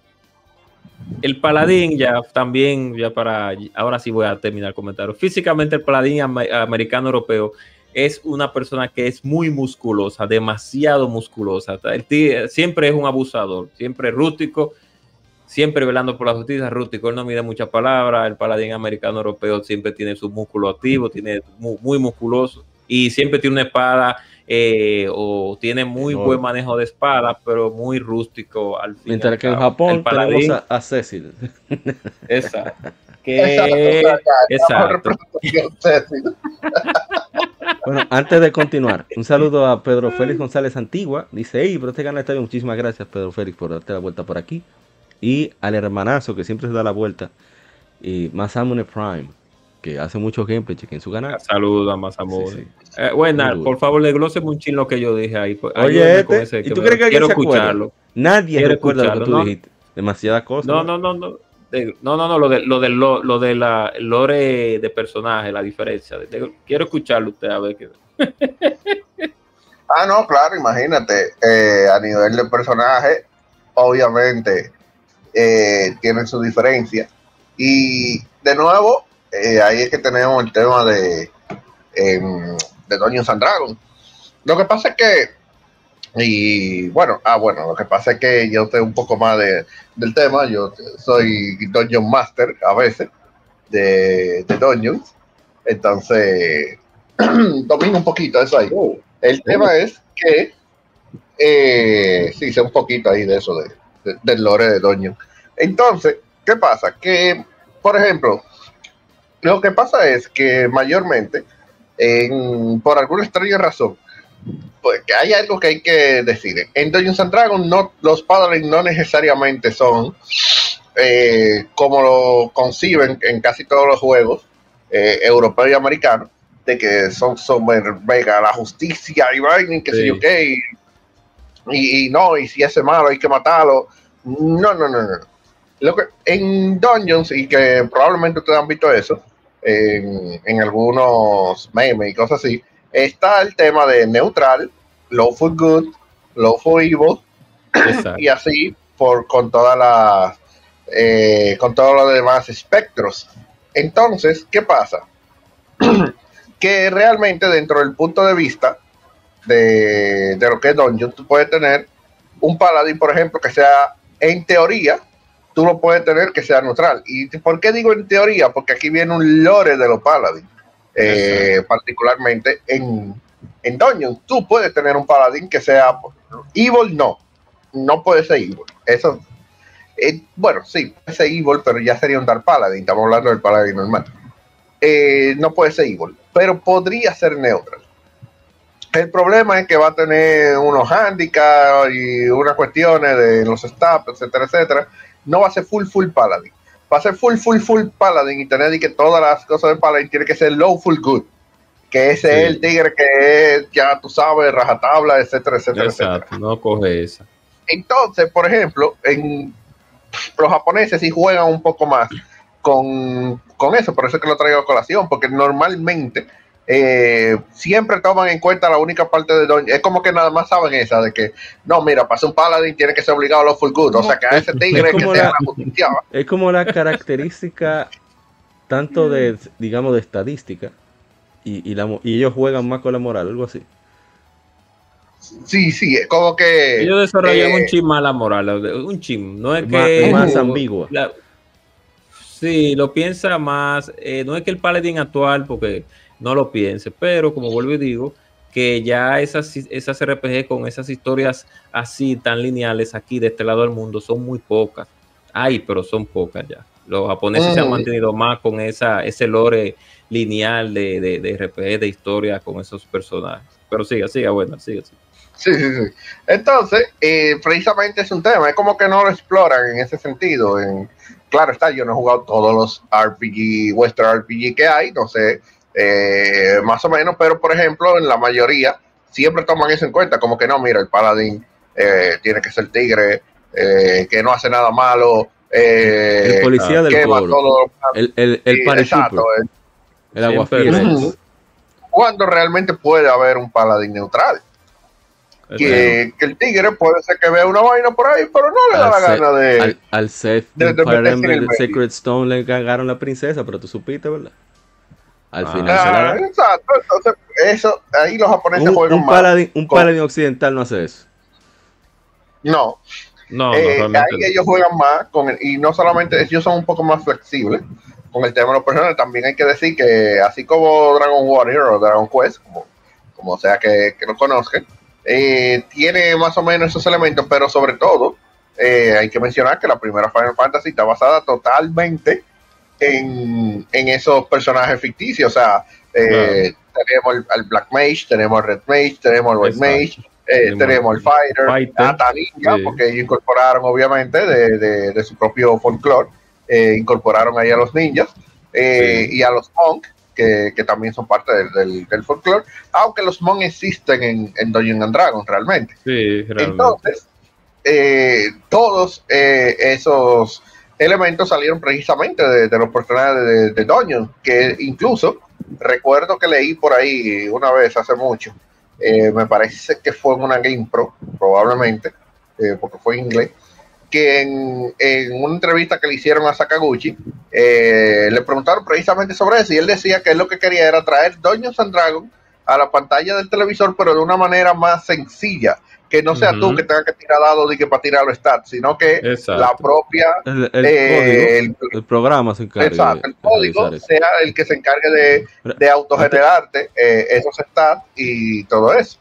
el paladín ya también, ya para, ahora sí voy a terminar el comentario. Físicamente el paladín ame- americano europeo es una persona que es muy musculosa, demasiado musculosa. El siempre es un abusador, siempre rústico, siempre velando por la justicia, rústico. Él no mide muchas palabras. El paladín americano europeo siempre tiene su músculo activo, tiene muy, muy musculoso y siempre tiene una espada eh, o tiene muy No. buen manejo de espada, pero muy rústico al fin. Mientras al que en. Japón el paladín, tenemos a, a Cecil. exacto. Exacto, Que, exacto. Cecil. Bueno, antes de continuar, un saludo a Pedro Félix González Antigua. Dice, hey, pero este canal está bien. Muchísimas gracias, Pedro Félix, por darte la vuelta por aquí. Y al hermanazo que siempre se da la vuelta. Y Masamune Prime, que hace mucho gameplay, chequen su canal. Saludos a más amor. Sí, sí. Eh, bueno, por favor, desglóseme un chin lo que yo dije ahí. pues, Oye, este, con ese ¿y tú me- crees que quiero se acuerda? escucharlo. Nadie Quiero recuerda lo que tú dijiste. Demasiadas cosas. No, no, no, no. De- no, no, no, lo de lo de lo, lo de la lore de personaje, la diferencia. De- de- quiero escucharlo usted a ver qué. Ah, no, claro, imagínate, eh, a nivel de personaje, obviamente eh, tienen su diferencia. Y de nuevo, eh, ahí es que tenemos el tema de, em, de Dungeons and Dragons. Lo que pasa es que, y bueno, ah, bueno, lo que pasa es que yo sé un poco más de, del tema, yo soy Dungeon Master a veces de, de Dungeons, entonces domino un poquito eso ahí. El tema es que, eh, sí, sé un poquito ahí de eso, de, de- del lore de Doño. Entonces, ¿qué pasa? Que, por ejemplo, Lo que pasa es que mayormente, en- por alguna extraña razón, pues que hay algo que hay que decir. En Dungeons and Dragons no, los paladins no necesariamente son eh, como lo conciben en casi todos los juegos eh, europeos y americanos, de que son sobre venga, la justicia y vaina que sé Sí. yo qué, y, y- y no, y si ese malo hay que matarlo. No, no, no, no. Lo que, en Dungeons, y que probablemente ustedes han visto eso, en, en algunos memes y cosas así, está el tema de neutral, lawful good, lawful evil, Exacto. y así por con todas las eh, con todos los demás espectros. Entonces, ¿qué pasa? que realmente dentro del punto de vista de, de lo que es Dungeon, tú puedes tener un paladín, por ejemplo, que sea en teoría, tú lo puedes tener que sea neutral. ¿Y por qué digo en teoría? Porque aquí viene un lore de los paladins, eh, particularmente en, en Dungeon. Tú puedes tener un paladín que sea evil, no, no puede ser evil. Eso, eh, bueno, sí, puede ser evil, pero ya sería un Dark Paladin. Estamos hablando del paladín normal. Eh, no puede ser evil, pero podría ser neutral. El problema es que va a tener unos handicaps y unas cuestiones de los stats, etcétera, etcétera. No va a ser full, full paladin. Va a ser full, full, full paladin y tener y que todas las cosas de paladin tiene que ser low, full good. Que ese Sí. es el tigre que es, ya tú sabes, rajatabla, etcétera, etcétera, etcétera. Exacto, no coge esa. Entonces, por ejemplo, en los japoneses sí juegan un poco más con, con eso, por eso es que lo traigo a colación, porque normalmente eh, siempre toman en cuenta la única parte de Dungeon. Es como que nada más saben esa, de que no, mira, para ser un paladín tiene que ser obligado a los full good, o sea que a ese tigre Es que sea la- la justicia. Es como la característica tanto de, digamos, de estadística y, y, la, ellos juegan más con la moral, algo así. Sí, sí, es como que. Ellos desarrollan eh, un chim mala moral, un chim. No es Más- que. más ambigua. La- sí, lo piensa más. eh, no es que el paladín actual, porque no lo piense, pero como vuelvo y digo, que ya esas, esas RPG con esas historias así tan lineales aquí de este lado del mundo son muy pocas. Hay, pero son pocas ya. Los japoneses se han mantenido más con esa, ese lore lineal de, de, de RPG, de historia con esos personajes. Pero siga, siga, bueno, siga, siga. Sí, sí, sí. Entonces, eh, precisamente es un tema, es como que no lo exploran en ese sentido. En, claro está, yo no he jugado todos los RPG, Western RPG que hay, no sé, eh, más o menos, pero por ejemplo, en la mayoría siempre toman eso en cuenta, como que no, mira, el paladín eh, tiene que ser tigre, eh, que no hace nada malo, eh, el policía del quema pueblo. todo. El, el, el Sí, exacto, el. Ujú. Cuando realmente puede haber un paladín neutral. que, que el tigre puede ser que vea una vaina por ahí, pero no le da la Al gana de. Al, al Seth de- de, de el de. Sacred Stone le cagaron la princesa, pero tú supiste, ¿verdad? Al Ah. final la Ah, da. exacto, entonces eso, ahí los japoneses Un, juegan un más. paladín, un con- paladín occidental no hace eso. No, No, eh, ahí ellos juegan más con el, y no solamente ellos son un poco más flexibles con el tema de los personajes, también hay que decir que así como Dragon Warrior o Dragon Quest, como, como sea que, que lo conozcan, eh, tiene más o menos esos elementos, pero sobre todo eh, hay que mencionar que la primera Final Fantasy está basada totalmente en, en esos personajes ficticios, o sea, eh, tenemos el, al Black Mage, tenemos el Red Mage, tenemos el White. Mage, eh, Tenemos el Fighter, Fighter. hasta Ninja, Sí. porque ellos incorporaron obviamente de, de- de su propio folclore, eh, incorporaron ahí a los ninjas eh, Sí. y a los monk, que, que también son parte del, del, del folclore, aunque los monk existen en, en Dungeons and Dragons realmente. Sí, realmente. Entonces, todos esos elementos salieron precisamente de, los personajes de, de Dungeons, que incluso recuerdo que leí por ahí una vez hace mucho, eh, me parece que fue en una Game Pro, probablemente, eh, porque fue en inglés, que en, una entrevista que le hicieron a Sakaguchi, eh, le preguntaron precisamente sobre eso y él decía que él lo que quería era traer Dungeons and Dragons a la pantalla del televisor, pero de una manera más sencilla, que no sea tú que tengas que tirar dados y que para tirar los stats, sino que Exacto. la propia El, el eh, código, el programa se encarga exacto, el código sea el que se encargue de, de autogenerarte eh, esos stats y todo eso.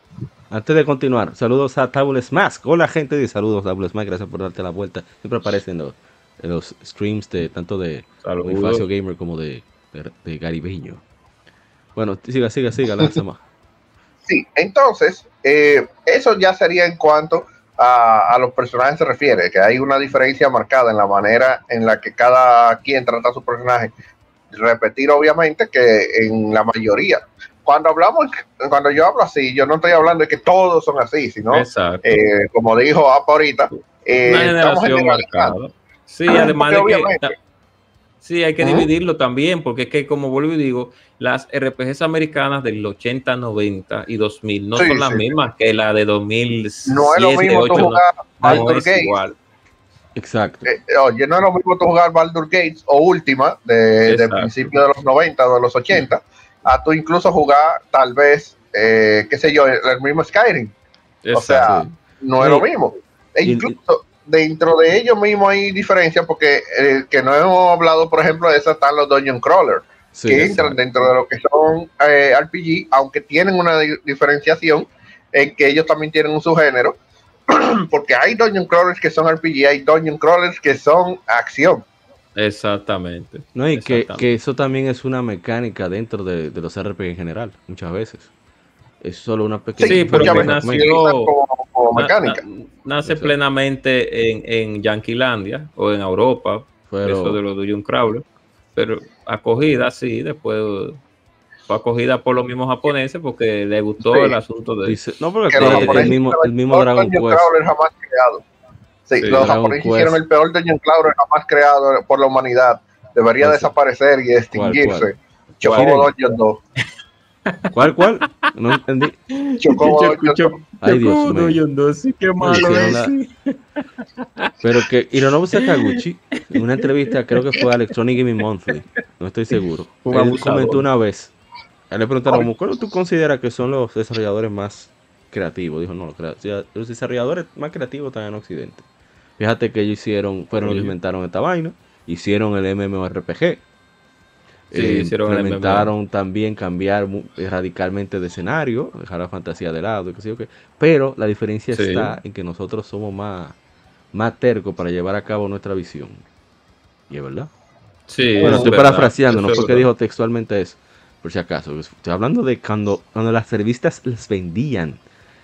Antes de continuar, saludos a Tables Mask. Hola gente de saludos Tables Mask, gracias por darte la vuelta. Siempre aparecen los, en los streams de tanto de. Bonifacio Gamer como de de, de caribeño. Bueno, siga, siga, siga, lanza más. Sí, entonces, eh, eso ya sería en cuanto a, a los personajes se refiere, que hay una diferencia marcada en la manera en la que cada quien trata a su personaje. Repetir, obviamente, que en la mayoría. Cuando hablamos, cuando yo hablo así, yo no estoy hablando de que todos son así, sino, eh, como dijo Apa ahorita, eh, Una generación marcada. Sí, además de que. Sí, hay que Ujú. dividirlo también, porque es que, como vuelvo y digo, las RPGs americanas del 80, 90 y 2000 no Sí, son las sí, sí. mismas que la de 2007, No es lo mismo tú 8, jugar no, Baldur es Gate. igual. Exacto. Eh, oye, no es lo mismo tú jugar Baldur Gates o Última de, de principios de los 90 o de los 80, a tú incluso jugar tal vez, eh, qué sé yo, el, mismo Skyrim. O sea, no es Sí. lo mismo. E Y- incluso dentro de ellos mismos hay diferencias porque eh, que no hemos hablado, por ejemplo, de eso están los Dungeon Crawler, Sí, que exacto. entran dentro de lo que son eh, RPG, aunque tienen una di- diferenciación en que ellos también tienen un subgénero, porque hay Dungeon Crawlers que son RPG, hay Dungeon Crawlers que son acción. Exactamente. No, y que, Exactamente. que eso también es una mecánica dentro de, de los RPG en general, muchas veces. Es solo una pequeña Sí, pero que nació- como, como Na- mecánica. na- nace Exacto. plenamente en, en Yanquilandia o en Europa, Pero- eso de los Dungeon Crawler, pero acogida, sí, después fue acogida por los mismos japoneses porque les gustó Sí. el asunto de... Dice- no, porque que los el, mismo, el mismo peor Dragon Dungeon Quest. Crawler jamás creado. Sí, Sí, los japoneses Quest. hicieron el peor Dungeon Crawler jamás creado por la humanidad. Debería ¿Cuál? desaparecer y ¿Cuál, extinguirse. cuál? ¿Cuál? Dungeon 2. ¿Cuál, cuál? No entendí. Chocobo Dungeon 2. Ay, Dios mío. no, sí, qué malo Hicieron la- Pero que Hironobu Sakaguchi, en una entrevista, creo que fue a Electronic Gaming Monthly, no estoy seguro. Él abusador. comentó una vez, él le preguntaron, como, ¿cuál tú consideras que son los desarrolladores más creativos? Dijo, no, los, desarrolladores más creativos están en Occidente. Fíjate que ellos hicieron, fueron los que inventaron esta vaina, hicieron el MMORPG. Sí, Eh, implementaron también cambiar mu- radicalmente de escenario, dejar la fantasía de lado, y qué sé yo qué. Pero la diferencia Sí. está en que nosotros somos más, más tercos para llevar a cabo nuestra visión. Y es verdad. Sí, bueno, es estoy verdad, parafraseando, no porque verdad. dijo textualmente eso, por si acaso. Estoy hablando de cuando, cuando las revistas las vendían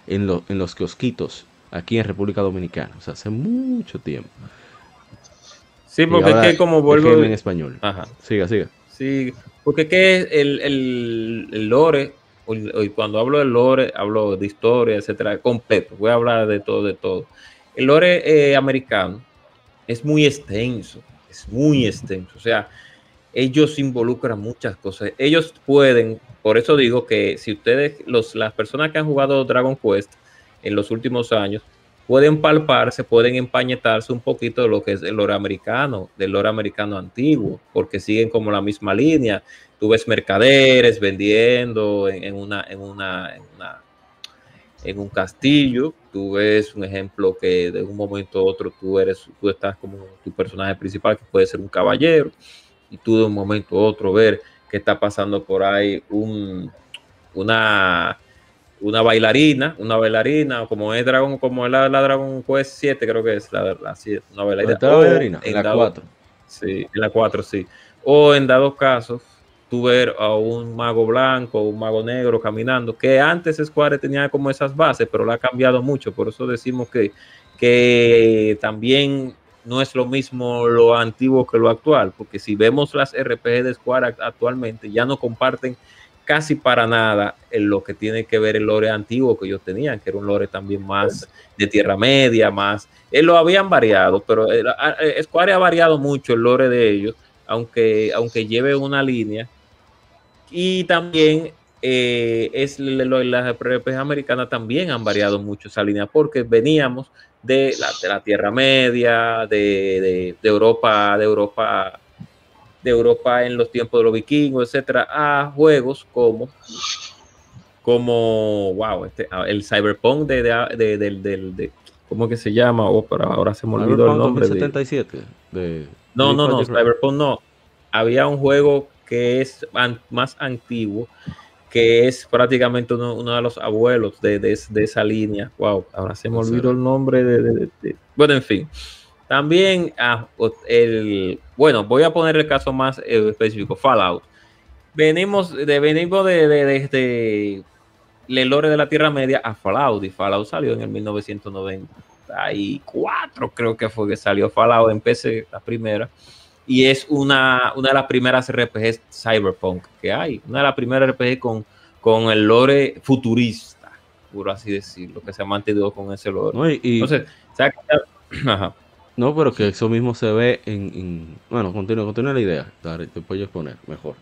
en, lo- en los kiosquitos aquí en República Dominicana. O sea, hace mucho tiempo. Sí, porque es que como el vuelvo... en español. Ajá. Siga, siga. Sí, porque que el, el, el lore, o cuando hablo de lore, hablo de historia, etcétera, completo. Voy a hablar de todo, de todo. El lore eh, americano es muy extenso, es muy extenso. O sea, ellos involucran muchas cosas. Ellos pueden, por eso digo que si ustedes, los, las personas que han jugado Dragon Quest en los últimos años, pueden palparse, pueden empañetarse un poquito de lo que es el lore americano, del lore americano antiguo, porque siguen como la misma línea. Tú ves mercaderes vendiendo en, una, en, una, en, una, en un castillo. Tú ves un ejemplo que de un momento a otro tú eres, tú estás como tu personaje principal, que puede ser un caballero, y tú de un momento a otro ver que está pasando por ahí un, una una bailarina, una bailarina, como es Dragon, como es la, la Dragon Quest 7, creo que es la, la 7, una bailarina. En en la dado- 4. Sí, en la 4, sí. O en dados casos, tú ver a un mago blanco o un mago negro caminando, que antes Square tenía como esas bases, pero la ha cambiado mucho, por eso decimos que, que también no es lo mismo lo antiguo que lo actual, porque si vemos las RPG de Square act- actualmente, ya no comparten casi para nada en lo que tiene que ver el lore antiguo que ellos tenían, que era un lore también más de Tierra Media, más... eh, lo habían variado, pero eh, eh, Square ha variado mucho el lore de ellos, aunque, aunque lleve una línea. Y también eh, es las RPGs americanas también han variado mucho esa línea, porque veníamos de la, de la Tierra Media, de, de- de Europa, de Europa de Europa en los tiempos de los vikingos, etcétera, a juegos como como wow, este, el Cyberpunk de, de, de, de- ¿cómo que se llama? Oh, pero ahora se me olvidó el nombre. de- 2077. De, no, de no, no. Cyberpunk no. Había un juego que es an- más antiguo, que es prácticamente uno, uno de los abuelos de, de es- de esa línea. Wow, ahora se me ¿Cuál olvidó el nombre de- Bueno, en fin. También, ah, el, bueno, voy a poner el caso más eh, específico, Fallout. venimos de venimos de, de, de, de el lore de la Tierra Media a Fallout y Fallout salió en el 1994 creo que fue que salió Fallout en PC la primera y es una, una de las primeras RPGs cyberpunk que hay, una de las primeras RPG con, con el lore futurista, por así decirlo, que se ha mantenido con ese lore. No, y- y- Entonces, o sea, que- ajá. No, pero que eso mismo se ve en. en- bueno, continúa, continúa la idea. Dale, después yo exponer mejor.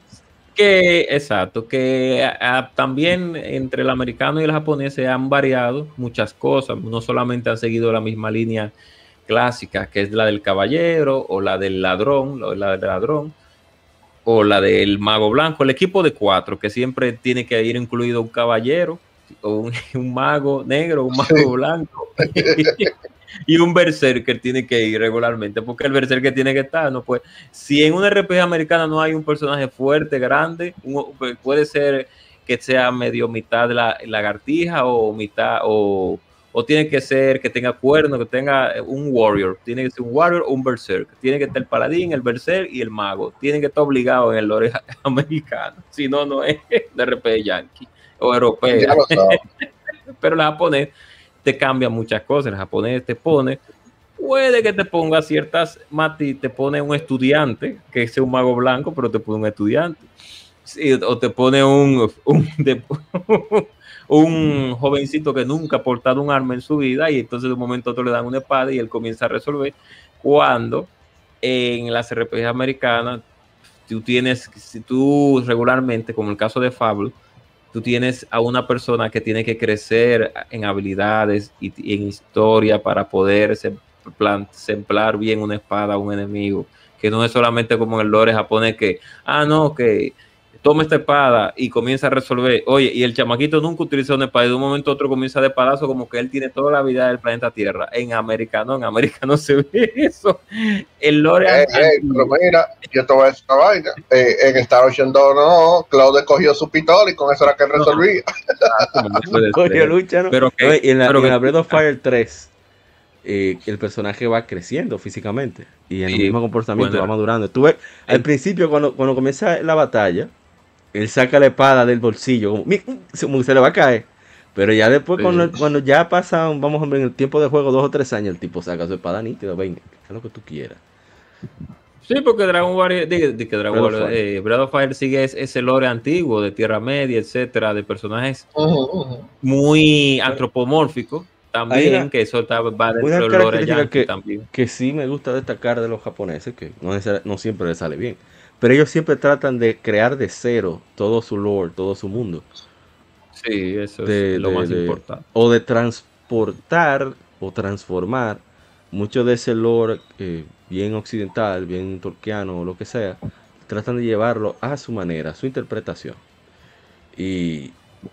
que exacto, que también entre el americano y el japonés se han variado muchas cosas, no solamente han seguido la misma línea clásica, que es la del caballero o la del ladrón, o la del ladrón, o la del mago blanco, el equipo de cuatro, que siempre tiene que ir incluido un caballero, o un, un mago negro, un mago Sí. blanco, y un berserker tiene que ir regularmente, porque el berserker tiene que estar, no puede. Si en una RPG americana no hay un personaje fuerte, grande, un- puede ser que sea medio mitad de la lagartija o mitad o o tiene que ser que tenga cuerno, que tenga un warrior, tiene que ser un warrior o un berserk, tiene que estar el paladín, el berserk y el mago, tiene que estar obligado en el lore americano, si no, no es de RPG yankee o sabes. pero el japonés te cambia muchas cosas, el japonés te pone, puede que te ponga ciertas, Mati, te pone un estudiante, que sea un mago blanco, pero te pone un estudiante, Sí, o te pone un, un jovencito que nunca ha portado un arma en su vida y entonces de un momento a otro le dan una espada y él comienza a resolver cuando en las RPG americanas tú tienes, si tú regularmente, como el caso de Fable, tú tienes a una persona que tiene que crecer en habilidades y, en historia para poder se- plan- sembrar bien una espada a un enemigo, que no es solamente como en el lore japonés que, ah, no, que toma esta espada y comienza a resolver. Oye, y el chamaquito nunca utilizó una espada y de un momento a otro comienza de palazo como que él tiene toda la vida del planeta Tierra. En América no, en América no se ve eso. El lore ey, antiguo- pero mira, yo te voy a decir una vaina. Eh, en Star Ocean 2 no, Claude cogió su pistola y con eso era que él resolvía. como no. Pero que- en la, pero en que- la Breath of Fire 3, eh, el personaje va creciendo físicamente y en el mismo comportamiento bueno. va madurando. Tú ves, al principio, cuando, cuando comienza la batalla, él saca la espada del bolsillo, como, "Mi- se, como que se le va a caer. Pero ya después, Sí. cuando, cuando ya pasan, vamos a ver, en el tiempo de juego, dos o tres años, el tipo saca su espada nítida, venga, haz lo que tú quieras. Sí, porque Dragon Warrior, di- di que Dragon Breath of Warrior, Fire. eh, Breath of Fire sigue es- ese lore antiguo de Tierra Media, etcétera, de personajes muy antropomórficos también, una- que eso está, va dentro del lore que- también. que sí me gusta destacar de los japoneses, que no, no siempre les sale bien, pero ellos siempre tratan de crear de cero todo su lore, todo su mundo, Sí, eso de- es lo de- más de- importante. o de transportar o transformar mucho de ese lore eh, bien occidental, bien turquiano o lo que sea, tratan de llevarlo a su manera, a su interpretación. Y,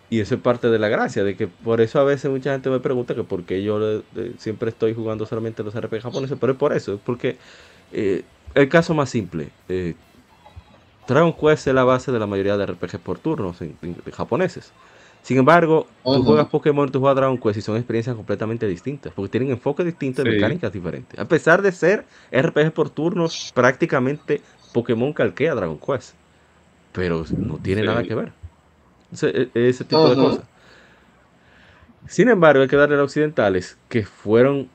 y eso es parte de la gracia, de que por eso a veces mucha gente me pregunta que por qué yo le- le- siempre estoy jugando solamente los RPG japoneses, pero es por eso, es porque eh, el caso más simple, eh, Dragon Quest es la base de la mayoría de RPG por turnos en- en- de japoneses. Sin embargo, tú juegas Pokémon, tú juegas Dragon Quest y son experiencias completamente distintas, porque tienen enfoques distintos y mecánicas diferentes. A pesar de ser RPG por turnos, prácticamente Pokémon calquea Dragon Quest, pero no tiene Sí. nada que ver. Ese, e- ese tipo de cosas. Sin embargo, hay que darle a los occidentales que fueron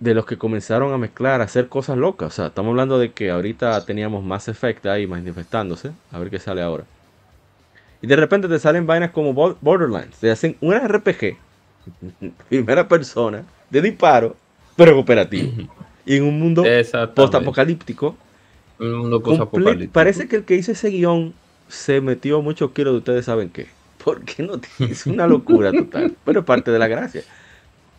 de los que comenzaron a mezclar, a hacer cosas locas. O sea, estamos hablando de que ahorita teníamos más efecto ahí manifestándose. A ver qué sale ahora. Y de repente te salen vainas como Bo- Borderlands. Te hacen un RPG, primera persona, de disparo, pero cooperativo. Y en un mundo post-apocalíptico. Un mundo posapocalíptico. Parece que el que hizo ese guion se metió muchos kilos de ustedes saben qué. Porque no tiene- es una locura total. Pero es parte de la gracia.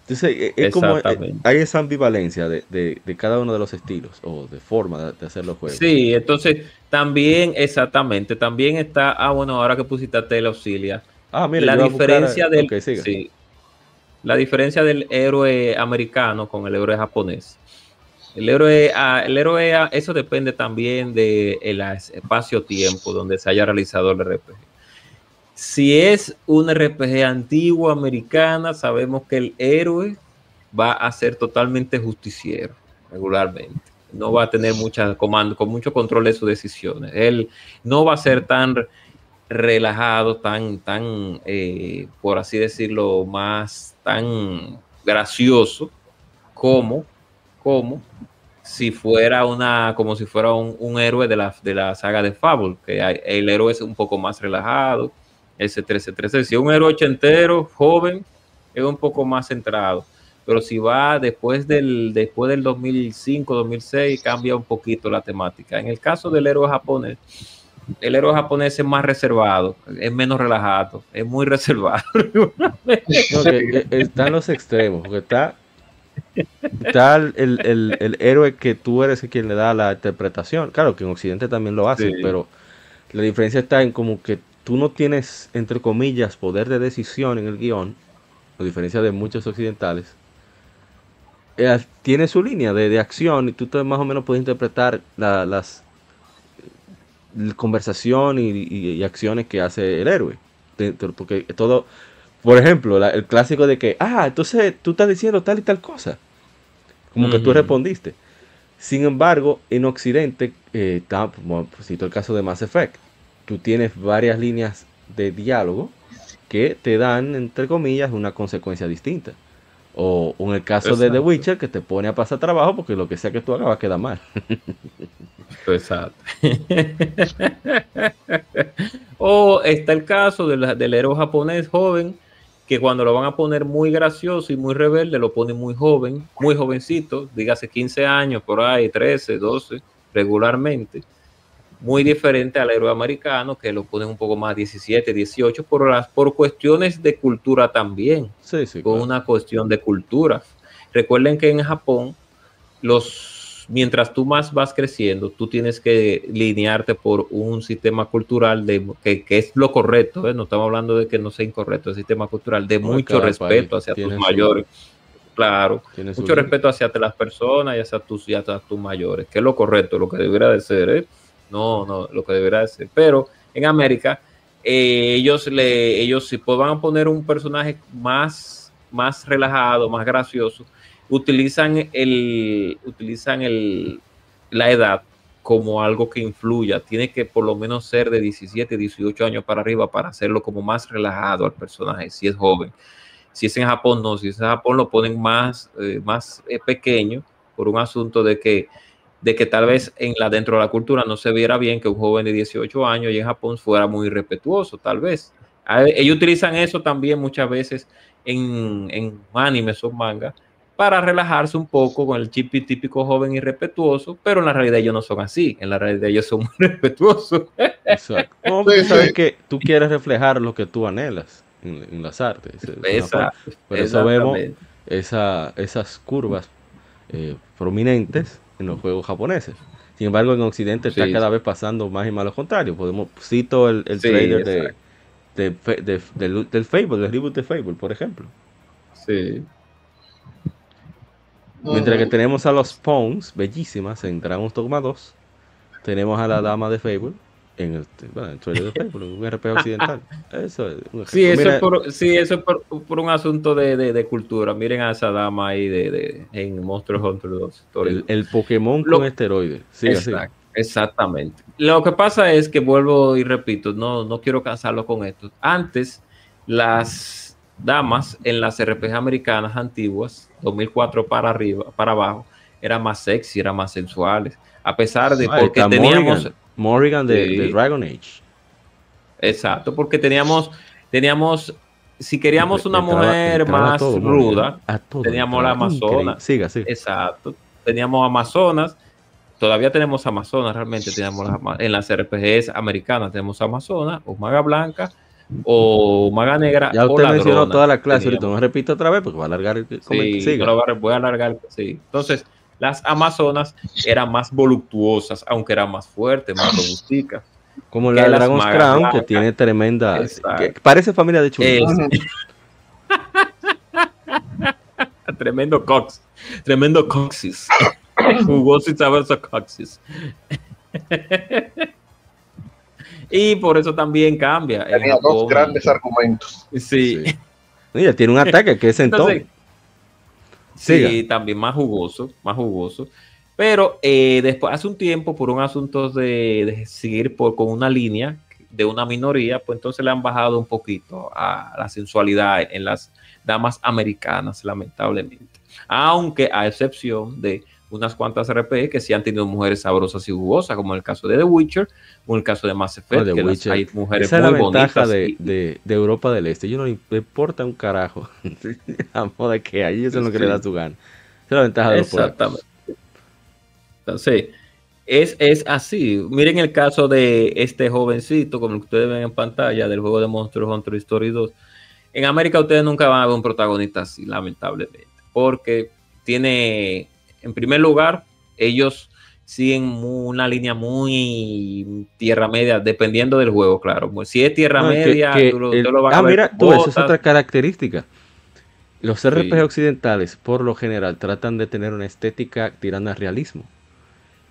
Entonces, eh, es como eh, hay esa ambivalencia de, de- de cada uno de los estilos o de forma de, de hacer los juegos. Sí, entonces también, exactamente, también está, ah, bueno, ahora que pusiste a Tele Auxilia, Ah, mira, la a diferencia del sí, la diferencia del héroe americano con el héroe japonés. El héroe, ah, el héroe, ah, eso depende también de el espacio-tiempo donde se haya realizado el RPG. Si es un RPG antiguo americana, sabemos que el héroe va a ser totalmente justiciero, regularmente. No va a tener mucha comando, con mucho control de sus decisiones. Él no va a ser tan relajado, tan, tan, eh, por así decirlo, más tan gracioso como, como si fuera una, como si fuera un, héroe de la, de la saga de Fable, que el héroe es un poco más relajado, ese 13 Si es un héroe ochentero, joven, es un poco más centrado. Pero si va después del, después del 2005, 2006, cambia un poquito la temática. En el caso del héroe japonés, el héroe japonés es más reservado, es menos relajado, es muy reservado. están los extremos, porque está, está el, héroe que tú eres quien le da la interpretación. Claro que en Occidente también lo hacen, pero la diferencia está en como que tú no tienes, entre comillas, poder de decisión en el guion, a diferencia de muchos occidentales. Eh, tiene su línea de, acción y tú más o menos puedes interpretar las conversación y, acciones que hace el héroe. Porque todo, por ejemplo, el clásico de que, ah, entonces tú estás diciendo tal y tal cosa. Como que tú respondiste. Sin embargo, en Occidente, eh, está, como cito el caso de Mass Effect, tú tienes varias líneas de diálogo que te dan, entre comillas, una consecuencia distinta. O, en el caso de The Witcher, que te pone a pasar trabajo porque lo que sea que tú hagas va a quedar mal. Exacto. o está el caso del héroe japonés joven, que cuando lo van a poner muy gracioso y muy rebelde, lo pone muy joven, muy jovencito, dígase 15 años, por ahí, 13, 12, regularmente muy diferente al héroe americano, que lo ponen un poco más 17, 18, por, las, por cuestiones de cultura también. Sí, sí, con una cuestión de cultura. Recuerden que en Japón, los, mientras tú más vas creciendo, tú tienes que linearte por un sistema cultural de, que, es lo correcto. ¿eh? No estamos hablando de que no sea incorrecto el sistema cultural, de mucho respeto hacia tus mayores. Claro, mucho respeto hacia las personas y hacia tus, y hacia tus mayores, que es lo correcto, lo que debería de ser. ¿eh? No, no, lo que debería ser. Pero en América, eh, ellos le, ellos si poner un personaje más, más relajado, más gracioso, utilizan el, utilizan el, la edad como algo que influya. Tiene que por lo menos ser de 17, 18 años para arriba para hacerlo como más relajado al personaje, si es joven. Si es en Japón, no. Si es en Japón, lo ponen más, eh, más eh, pequeño por un asunto de que de que tal vez en la, dentro de la cultura no se viera bien que un joven de 18 años y en Japón fuera muy respetuoso, tal vez. Ellos utilizan eso también muchas veces en, en animes o manga para relajarse un poco con el chip típico joven y respetuoso, pero en la realidad ellos no son así, en la realidad ellos son muy respetuosos. Exacto. No, sabes que tú quieres reflejar lo que tú anhelas en, las artes. Por eso vemos esa, esas curvas eh, prominentes en los juegos japoneses. Sin embargo, en Occidente está cada vez pasando más y más lo contrario. Podemos, cito el, el trailer de, de, del, del Fable, del reboot de Fable, por ejemplo. Sí. Mientras que tenemos a los Pawns, bellísimas, en Dragon's Dogma 2, tenemos a la dama de Fable, en el, bueno, el trailer de Facebook, un RP occidental. Eso es sí, eso es por, sí, eso es por, por un asunto de, de, de, cultura. Miren a esa dama ahí de, de en Monster Hunter 2. El, el, Pokémon con esteroides. Sí, exact, exactamente. Lo que pasa es que vuelvo y repito, no, no quiero cansarlo con esto. Antes, las damas en las RPG americanas antiguas, 2004 para arriba, para abajo, eran más sexy, eran más sensuales. A pesar de porque teníamos. Morrigan de, Dragon Age. Exacto, porque teníamos, teníamos, si queríamos una mujer más ruda, teníamos la Amazonas. Siga, siga. Exacto. Teníamos Amazonas, todavía tenemos Amazonas, realmente tenemos en las RPGs americanas tenemos Amazonas, o Maga Blanca, o Maga Negra. Ya usted mencionó toda la clase, ahorita no repito otra vez porque va a alargar el sí, voy a alargar, sí. Entonces, las amazonas eran más voluptuosas, aunque eran más fuertes, más robusticas. Como la Dragon's Crown, que tiene tremenda. parece familia de chulos. tremendo cox. Tremendo coxis. Jugoso y sabroso coxis. y por eso también cambia. Tenía dos grandes argumentos. Sí. Mira, tiene un ataque que es entonces. Sí, también más jugoso, más jugoso. Pero eh, después, hace un tiempo, por un asunto de, seguir por, con una línea de una minoría, pues entonces le han bajado un poquito a la sensualidad en las damas americanas, lamentablemente. Aunque a excepción de unas cuantas RP que sí han tenido mujeres sabrosas y jugosas, como en el caso de The Witcher o en el caso de Mass Effect, No, The que las- hay mujeres Esa es muy la ventaja bonitas. de, y- de- de Europa del Este. Yo no le importa un carajo la moda que hay. Ellos son lo que Sí. le da su gana. Esa es la ventaja de los. Exactamente. Entonces, es, es así. Miren el caso de este jovencito, como ustedes ven en pantalla, del juego de Monster Hunter Story 2. En América ustedes nunca van a ver un protagonista así, lamentablemente. Porque tiene, en primer lugar, ellos siguen una línea muy tierra media, dependiendo del juego, claro. Si es tierra No, media, que tú lo, el- tú lo vas a ah, ver mira, tú, eso es otra característica. Los RPG Sí. occidentales, por lo general, tratan de tener una estética tirando al realismo.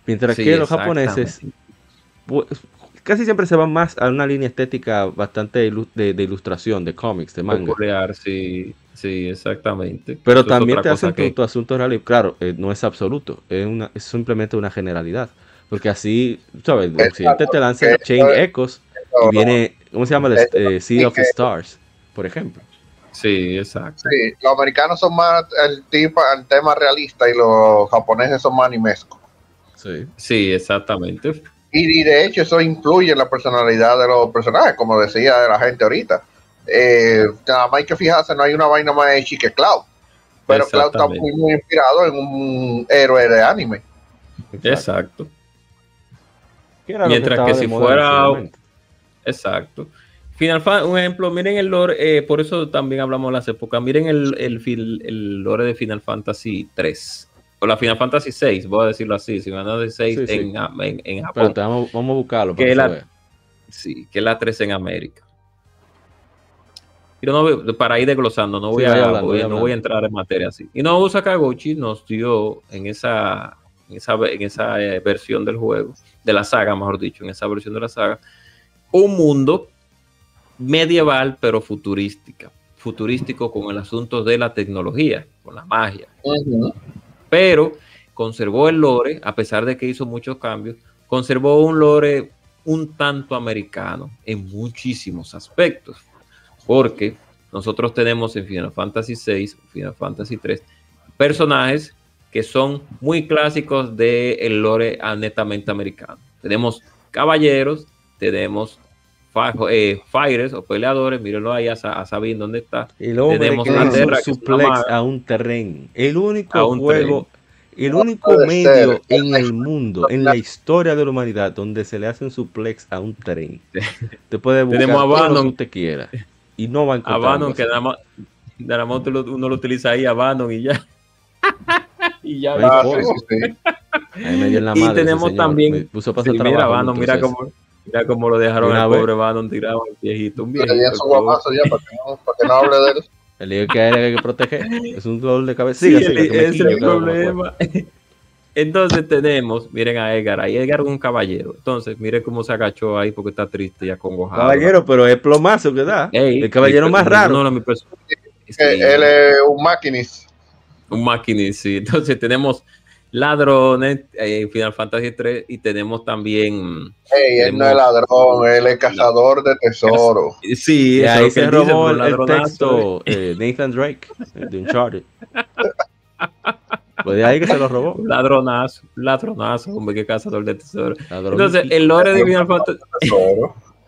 Mientras Sí, que los japoneses pues, casi siempre se van más a una línea estética bastante ilu- de, de ilustración, de cómics, de manga. Peculiar, sí, sí, exactamente. Pero Eso también te hacen que- tu, tu asunto real. Claro, eh, no es absoluto, es, una, es simplemente una generalidad. Porque así, ¿sabes? El Exacto, occidente te lanza Chain Echoes No, y viene, ¿cómo se llama? El, eh, Sea of que- Stars, por ejemplo. Sí, exacto. Sí, los americanos son más el tipo, el tema realista y los japoneses son más animescos. Sí. Sí, exactamente. Y, y de hecho eso influye en la personalidad de los personajes, como decía la gente ahorita. Eh, nada más hay que fijarse, no hay una vaina más hecha que Cloud. Pero Cloud está muy, muy inspirado en un héroe de anime. Exacto, lo Mientras que si fuera- exacto. Final Fan, un ejemplo, miren el lore, eh, por eso también hablamos de las épocas. Miren el, el, el lore de Final Fantasy 3. O la Final Fantasy 6, voy a decirlo así. Final Fantasy 6 Sí, sí. en, en, Japón. Espérate, vamos, vamos a buscarlo para Que que la- se vea. Sí, que es la 3 en América. Yo no voy- para ir desglosando, no voy, Sí, a, hablando, voy- no voy a entrar en materia así. Y no Sakaguchi nos dio en esa, en esa, en esa eh, versión del juego, de la saga, mejor dicho, en esa versión de la saga, un mundo medieval pero futurística, futurístico con el asunto de la tecnología, con la magia pero conservó el lore, a pesar de que hizo muchos cambios, conservó un lore un tanto americano en muchísimos aspectos, porque nosotros tenemos en Final Fantasy VI, Final Fantasy III, personajes que son muy clásicos del lore netamente americano. Tenemos caballeros, tenemos eh, fighters o peleadores, mírenlo ahí a, a Sabine dónde está, El hombre Tenemos que hizo Terra, un que a un terreno. El único A un juego, el único medio ser. en el mundo, en la historia de la humanidad, donde se le hace un suplex a un tren. Te puede buscar Tenemos a todo lo que Bannon. usted quiera. Y no va a a encontrar. Bannon, algo que nada más, nada más tú lo- uno lo utiliza ahí a Bannon y ya. y ya. Ah, sí, sí, sí. Ahí me dio en la Y madre ese tenemos también- Me puso a pasar mira, un mira cómo, mira cómo lo dejaron al pobre Bannon tirado, un viejito, un viejito. su ya para que no, para que no hable de él. El lío que hay que proteger. Es un dolor de cabeza. Sí, Siga, el- siga, que me ese es el problema. Entonces tenemos, miren a Edgar, ahí Edgar es un caballero. Entonces, miren cómo se agachó ahí porque está triste y acongojado. Caballero, pero es plomazo que da. Ey, el caballero mi- más raro. no, no, mi perso- Sí, Eh, Él es un maquinista. un maquinista, sí. Entonces tenemos ladrones eh, en Final Fantasy 3 y tenemos también Ey, él no es ladrón, él es cazador de tesoros. sí, eso es ahí que se robó el, el ladronazo, texto eh, Nathan Drake eh, de Uncharted. Pues de ahí que se lo robó. Ladronazo, ladronazo, hombre, qué cazador de tesoros. Ladrón. Entonces, el lore de Final Fantasy.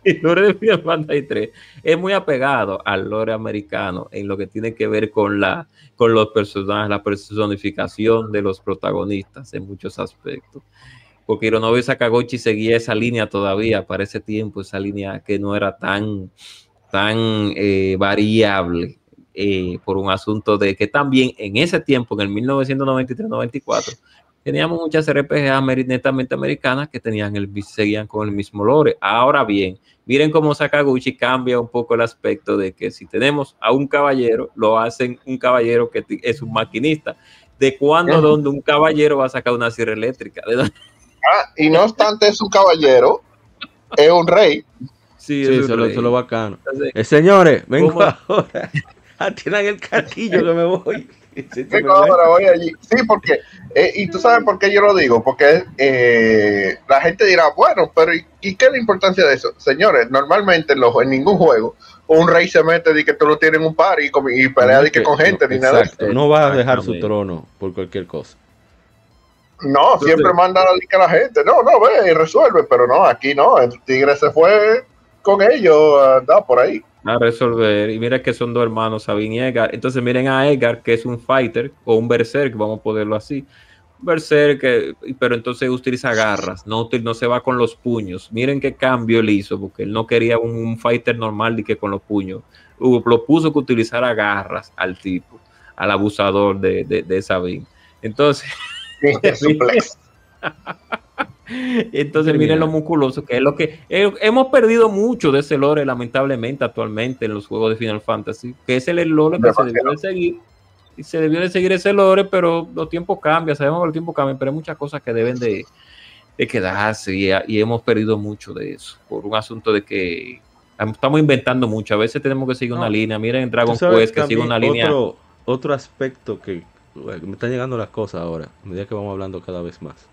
El lore de Final Fantasy 3 es muy apegado al lore americano en lo que tiene que ver con la con los personajes, la personificación de los protagonistas en muchos aspectos. Porque Hironobu Sakaguchi seguía esa línea todavía para ese tiempo, esa línea que no era tan, tan eh, variable eh, por un asunto de que también en ese tiempo, en el 1993-94, teníamos muchas ameri- netamente americanas que tenían el, seguían con el mismo lore. Ahora bien, miren cómo Sakaguchi cambia un poco el aspecto de que si tenemos a un caballero, lo hacen un caballero que es un maquinista. ¿De cuándo, Ujú. donde un caballero va a sacar una sierra eléctrica? ¿De dónde? Ah, y no obstante es un caballero, es un rey. Sí, Sí, es un eso, es lo- bacano. Entonces, Eh, señores, vengo ¿Cómo? ahora. Atiendan el carquillo que me voy. Sí, voy. allí. Sí, porque, eh, y tú sabes por qué yo lo digo, porque eh, la gente dirá, bueno, pero ¿y, y qué es la importancia de eso? Señores, normalmente en, los, en ningún juego un rey se mete y que tú lo tienes en un par y, y pelea de que con gente ni nada. Exacto, no va a dejar su trono por cualquier cosa. No, siempre manda a la gente. No, no, ve y resuelve, pero no, aquí no. El tigre se fue con ellos, anda por ahí. A resolver. Y mira que son dos hermanos, Sabine y Edgar. Entonces miren a Edgar, que es un fighter o un berserk, vamos a ponerlo así. Berserk, pero entonces utiliza garras, no, no se va con los puños. Miren qué cambio él hizo, porque él no quería un, fighter normal de que con los puños. Lo puso que utilizara garras al tipo, al abusador de, de, de Sabine. Entonces, Entonces, miren lo musculoso que es lo que hemos perdido mucho de ese lore, lamentablemente, actualmente en los juegos de Final Fantasy, que es el lore que se debió de seguir. Y se debió de seguir ese lore, pero los tiempos cambian, sabemos que los tiempos cambian, pero hay muchas cosas que deben de, quedarse y, hemos perdido mucho de eso, por un asunto de que estamos inventando mucho. A veces tenemos que seguir una línea. Miren en Dragon Quest que sigue una línea. Otro aspecto que me están llegando las cosas ahora, a medida que vamos hablando cada vez más.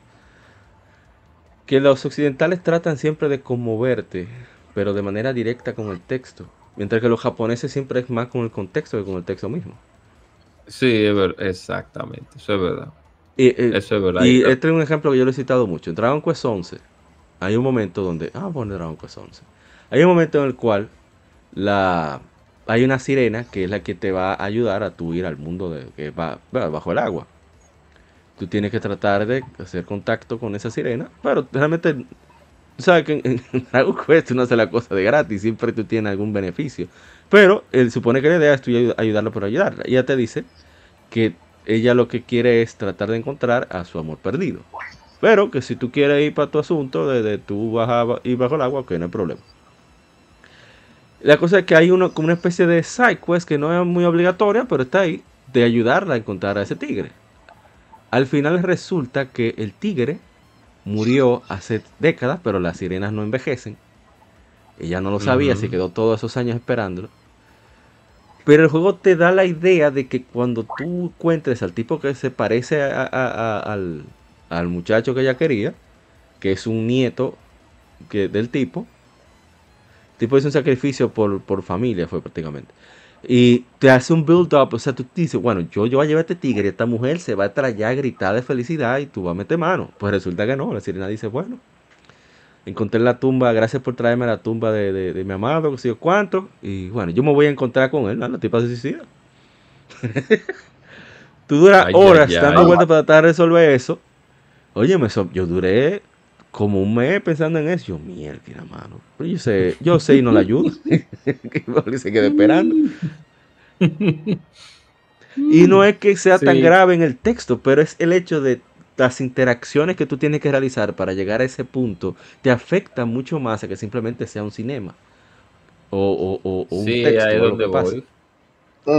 Que los occidentales tratan siempre de conmoverte, pero de manera directa con el texto. Mientras que los japoneses siempre es más con el contexto que con el texto mismo. Sí, exactamente, eso es verdad. Y, eh, eso es verdad. Y este es un ejemplo que yo lo he citado mucho. En Dragon Quest 11 hay un momento donde... Ah, bueno, Dragon Quest 11. Hay un momento en el cual la, hay una sirena que es la que te va a ayudar a tu ir al mundo de, que va, bajo el agua. Tú tienes que tratar de hacer contacto con esa sirena, pero realmente, sabes que en, algo cuesta no hace la cosa de gratis, siempre tú tienes algún beneficio. Pero él supone que la idea es tú ayudarla por ayudarla. Ella te dice que ella lo que quiere es tratar de encontrar a su amor perdido. Pero que si tú quieres ir para tu asunto de, de tú bajar, ir bajo el agua, que no hay problema. La cosa es que hay uno, como una especie de side quest que no es muy obligatoria, pero está ahí, de ayudarla a encontrar a ese tigre. Al final resulta que el tigre murió hace décadas, pero las sirenas no envejecen. Ella no lo sabía, se quedó todos esos años esperándolo. Pero el juego te da la idea de que cuando tú encuentres al tipo que se parece al, al, muchacho que ella quería, que es un nieto que, del tipo, tipo hizo un sacrificio por, por familia, fue prácticamente. Y te hace un build-up, o sea, tú dices, bueno, yo, yo voy a llevar a este tigre, esta mujer se va a traer a gritar de felicidad y tú vas a meter mano. Pues resulta que no, la sirena dice, bueno, encontré la tumba, gracias por traerme la tumba de, de, mi amado, que sé yo cuánto, y bueno, yo me voy a encontrar con él, ¿no? la tipa se suicida. tú duras horas dando vueltas para tratar de resolver eso. Oye, yo duré como un mes pensando en eso. Yo, mierda, mano. Pero yo sé, yo sé y no la ayudo. que se quede esperando. y no es que sea tan grave en el texto, pero es el hecho de las interacciones que tú tienes que realizar para llegar a ese punto te afecta mucho más a que simplemente sea un cinema o, o, o un texto. Ahí donde voy.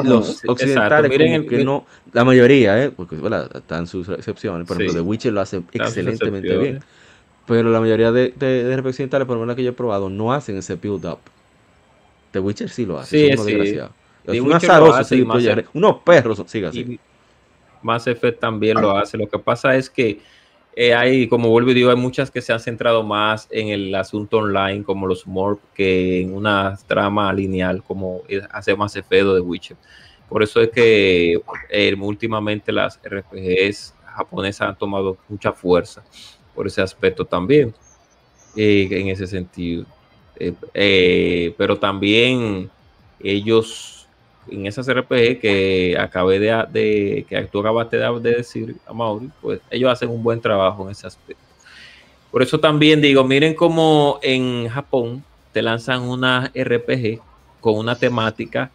Los occidentales, Miren que no, la mayoría, ¿eh? porque están sus excepciones, por ejemplo, The Witcher lo hace excelentemente bien. Pero la mayoría de, de, por lo menos que yo he probado, no hacen ese build up. The Witcher sí lo hace. Sí, sí. Es un azaroso, sí, unos perros, siga así. Mass Effect también lo hace. Lo que pasa es que eh, hay, como vuelvo y digo, hay muchas que se han centrado más en el asunto online, como los Morp, que en una trama lineal, como hace Mass Effect o The Witcher. Por eso es que eh, últimamente las RPGs japonesas han tomado mucha fuerza por ese aspecto también, eh, en ese sentido. Eh, eh, pero también ellos, en esas RPG que acabé de, que tú acabaste de, decir a Mauri, pues ellos hacen un buen trabajo en ese aspecto. Por eso también digo, miren cómo en Japón te lanzan una RPG con una temática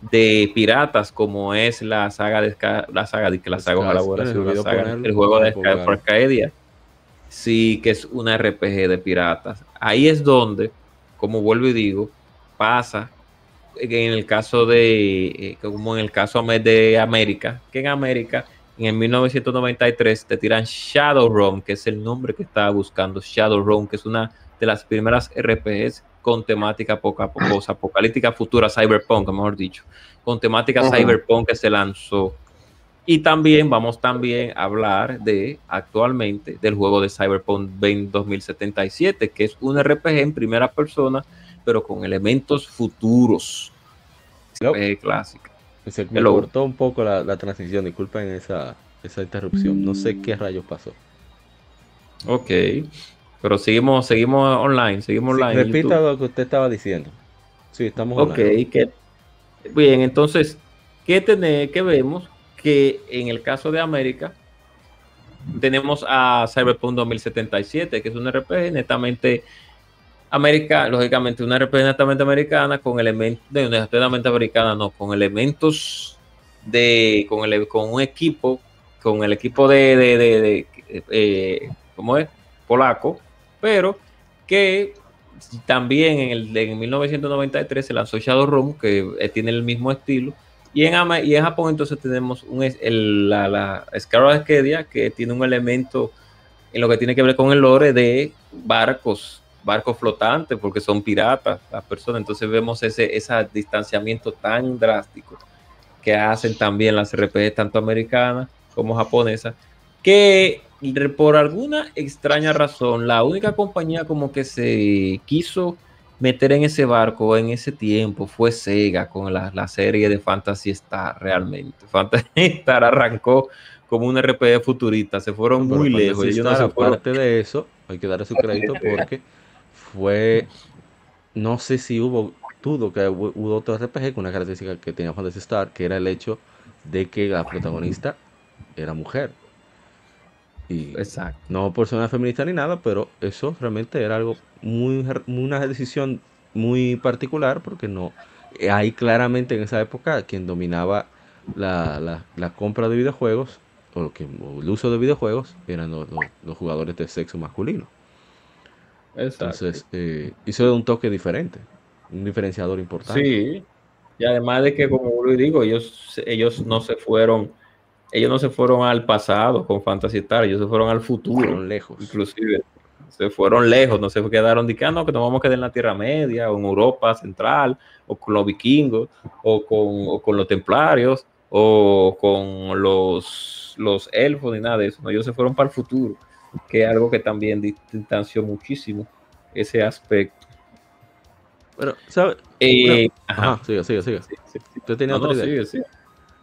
de piratas como es la saga de la saga de que la saga, el juego de Arcadia sí que es una RPG de piratas. Ahí es donde, como vuelvo y digo, pasa en el caso de, eh, como en el caso de América, que en América, en el 1993, te tiran Shadowrun, que es el nombre que estaba buscando, Shadowrun, que es una de las primeras RPGs con temática poca, poca apocalíptica futura, cyberpunk, mejor dicho, con temática cyberpunk que se lanzó Y también vamos también a hablar de actualmente del juego de Cyberpunk 2077, que es un RPG en primera persona, pero con elementos futuros. RPG clásica. Se me cortó un poco la, la transición, disculpen esa, esa interrupción. No sé qué rayos pasó. Ok. Pero seguimos, seguimos online, seguimos online. Repita lo que usted estaba diciendo. Sí, estamos online. Ok, que, bien, entonces, ¿qué, tenemos, ¿qué vemos? Que en el caso de América, tenemos a Cyberpunk 2077, que es un RPG netamente América, lógicamente una RPG netamente americana con elementos, de netamente americana, no, con elementos de, con, el, con un equipo, con el equipo de, de, de, eh, ¿cómo es? Polaco, pero que también en, el, en 1993 se lanzó Shadowrun, que eh, tiene el mismo estilo, y en, y en Japón entonces tenemos un, el, la, la Scarlet que tiene un elemento en lo que tiene que ver con el lore de barcos, barcos flotantes, porque son piratas las personas, entonces vemos ese, ese distanciamiento tan drástico que hacen también las RPG, tanto americanas como japonesas, que por alguna extraña razón, la única compañía como que se quiso meter en ese barco en ese tiempo fue Sega con la, serie de Fantasy Star realmente. Fantasy Star arrancó como un RPG futurista, se fueron muy lejos. Y no aparte de eso, hay que darle su crédito porque fue, no sé si hubo, dudo que hubo otro RPG con una característica que tenía Fantasy Star, que era el hecho de que la protagonista era mujer. Exacto. No por ser una feminista ni nada, pero eso realmente era algo muy, una decisión muy particular porque no, ahí claramente en esa época quien dominaba la, compra de videojuegos o, lo que, el uso de videojuegos eran los, jugadores de sexo masculino. Entonces, eh, hizo un toque diferente, un diferenciador importante. Sí, y además de que, como lo digo, ellos, ellos no se fueron ellos no se fueron al pasado con Fantasy Star, ellos se fueron al futuro, lejos. Inclusive, se fueron lejos, no se quedaron de que, ah, no, que nos vamos a quedar en la Tierra Media, o en Europa Central, o con los vikingos, o con, con los templarios, o con los, los elfos, ni nada de eso. ellos se fueron para el futuro, que es algo que también distanció muchísimo ese aspecto. Bueno, ¿sabes? Eh, ajá, siga, siga, siga. Usted tenía otra idea.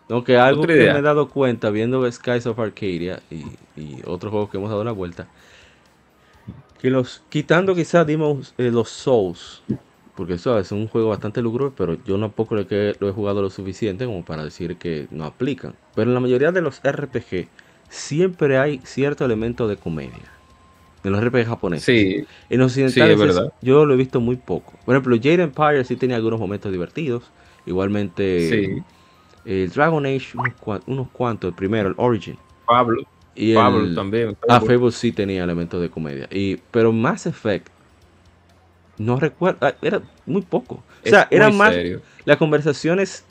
Aunque algo que me he dado cuenta viendo Skies of Arcadia y, otros juegos que hemos dado una vuelta, que los quitando quizás dimos eh, los Souls, porque eso es un juego bastante lucro, pero yo no poco lo, que, lo he jugado lo suficiente como para decir que no aplican. Pero en la mayoría de los RPG siempre hay cierto elemento de comedia. En los RPG japoneses. Sí. En los occidentales verdad. yo lo he visto muy poco. Por ejemplo, Jade Empire sí tenía algunos momentos divertidos. Igualmente sí el Dragon Age, unos, cuantos, el primero, el Origin. Pablo. Y Pablo también. Ah, Fable sí tenía elementos de comedia. Y, pero Mass Effect, no recuerdo, ah, era muy poco. O sea, eran más las conversaciones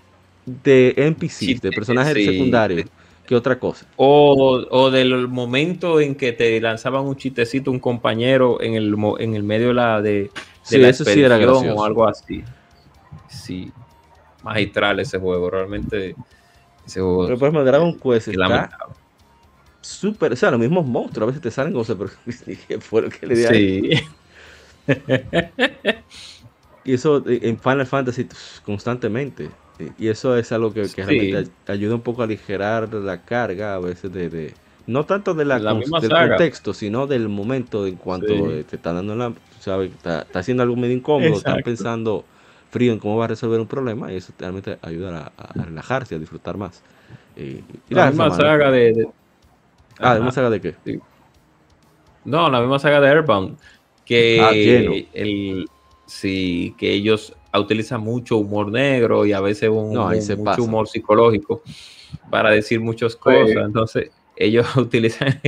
de NPCs, de personajes secundarios, que otra cosa. O, del momento en que te lanzaban un chistecito un compañero en el, en el medio de la, de, la eso sí era gracioso. o algo así. Sí magistral ese juego, realmente ese juego. Pero por ejemplo, Dragon Quest está súper, o sea, los mismos monstruos a veces te salen cosas, pero ¿qué fue lo que le di Sí. y eso eh, en Final Fantasy pues, constantemente. Y eso es algo que, realmente ayuda un poco a aligerar la carga a veces de, no tanto de la, del contexto, sino del momento en cuanto te está dando la, sabes, está, está haciendo algo medio incómodo, están pensando frío en cómo va a resolver un problema y eso realmente ayuda a, relajarse, a disfrutar más. y la misma saga de, Ah, ¿la misma saga de qué? No, la misma saga de Airbound. Que ah, el, sí, que ellos utilizan mucho humor negro y a veces un, mucho humor psicológico para decir muchas cosas. Entonces, ellos utilizan,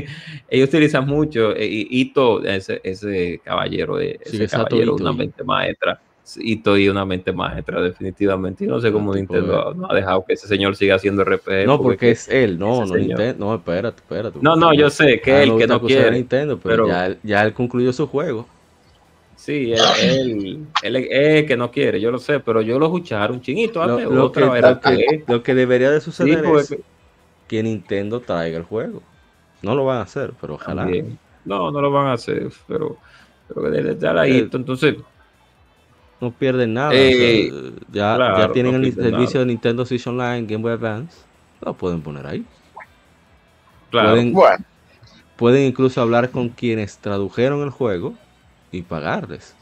ellos utilizan mucho, eh, y Ito, ese, ese caballero, ese caballero, una mente maestra y estoy una mente maestra, definitivamente. Y no sé cómo Nintendo no ha dejado que ese señor siga haciendo RPG. No, porque, es él, no, no, Nintendo, no, espérate, espérate. No, no, yo sé que ah, él que no quiere. Nintendo, pero, Ya, ya, él concluyó su juego. Sí, él, él, es que no quiere, yo lo sé, pero yo lo escuchar un chinito lo, lo, que, lo, que, debería de suceder es que Nintendo traiga el juego. No lo van a hacer, pero ojalá. También. No, no lo van a hacer, pero, pero que debe estar ahí. Eh, Entonces, No pierden nada. Eh, o sea, ya, claro, ya tienen no el servicio nada. de Nintendo Switch Online, Game Boy Advance. Lo pueden poner ahí. claro, Pueden, Bueno, pueden incluso hablar con quienes tradujeron el juego y pagarles.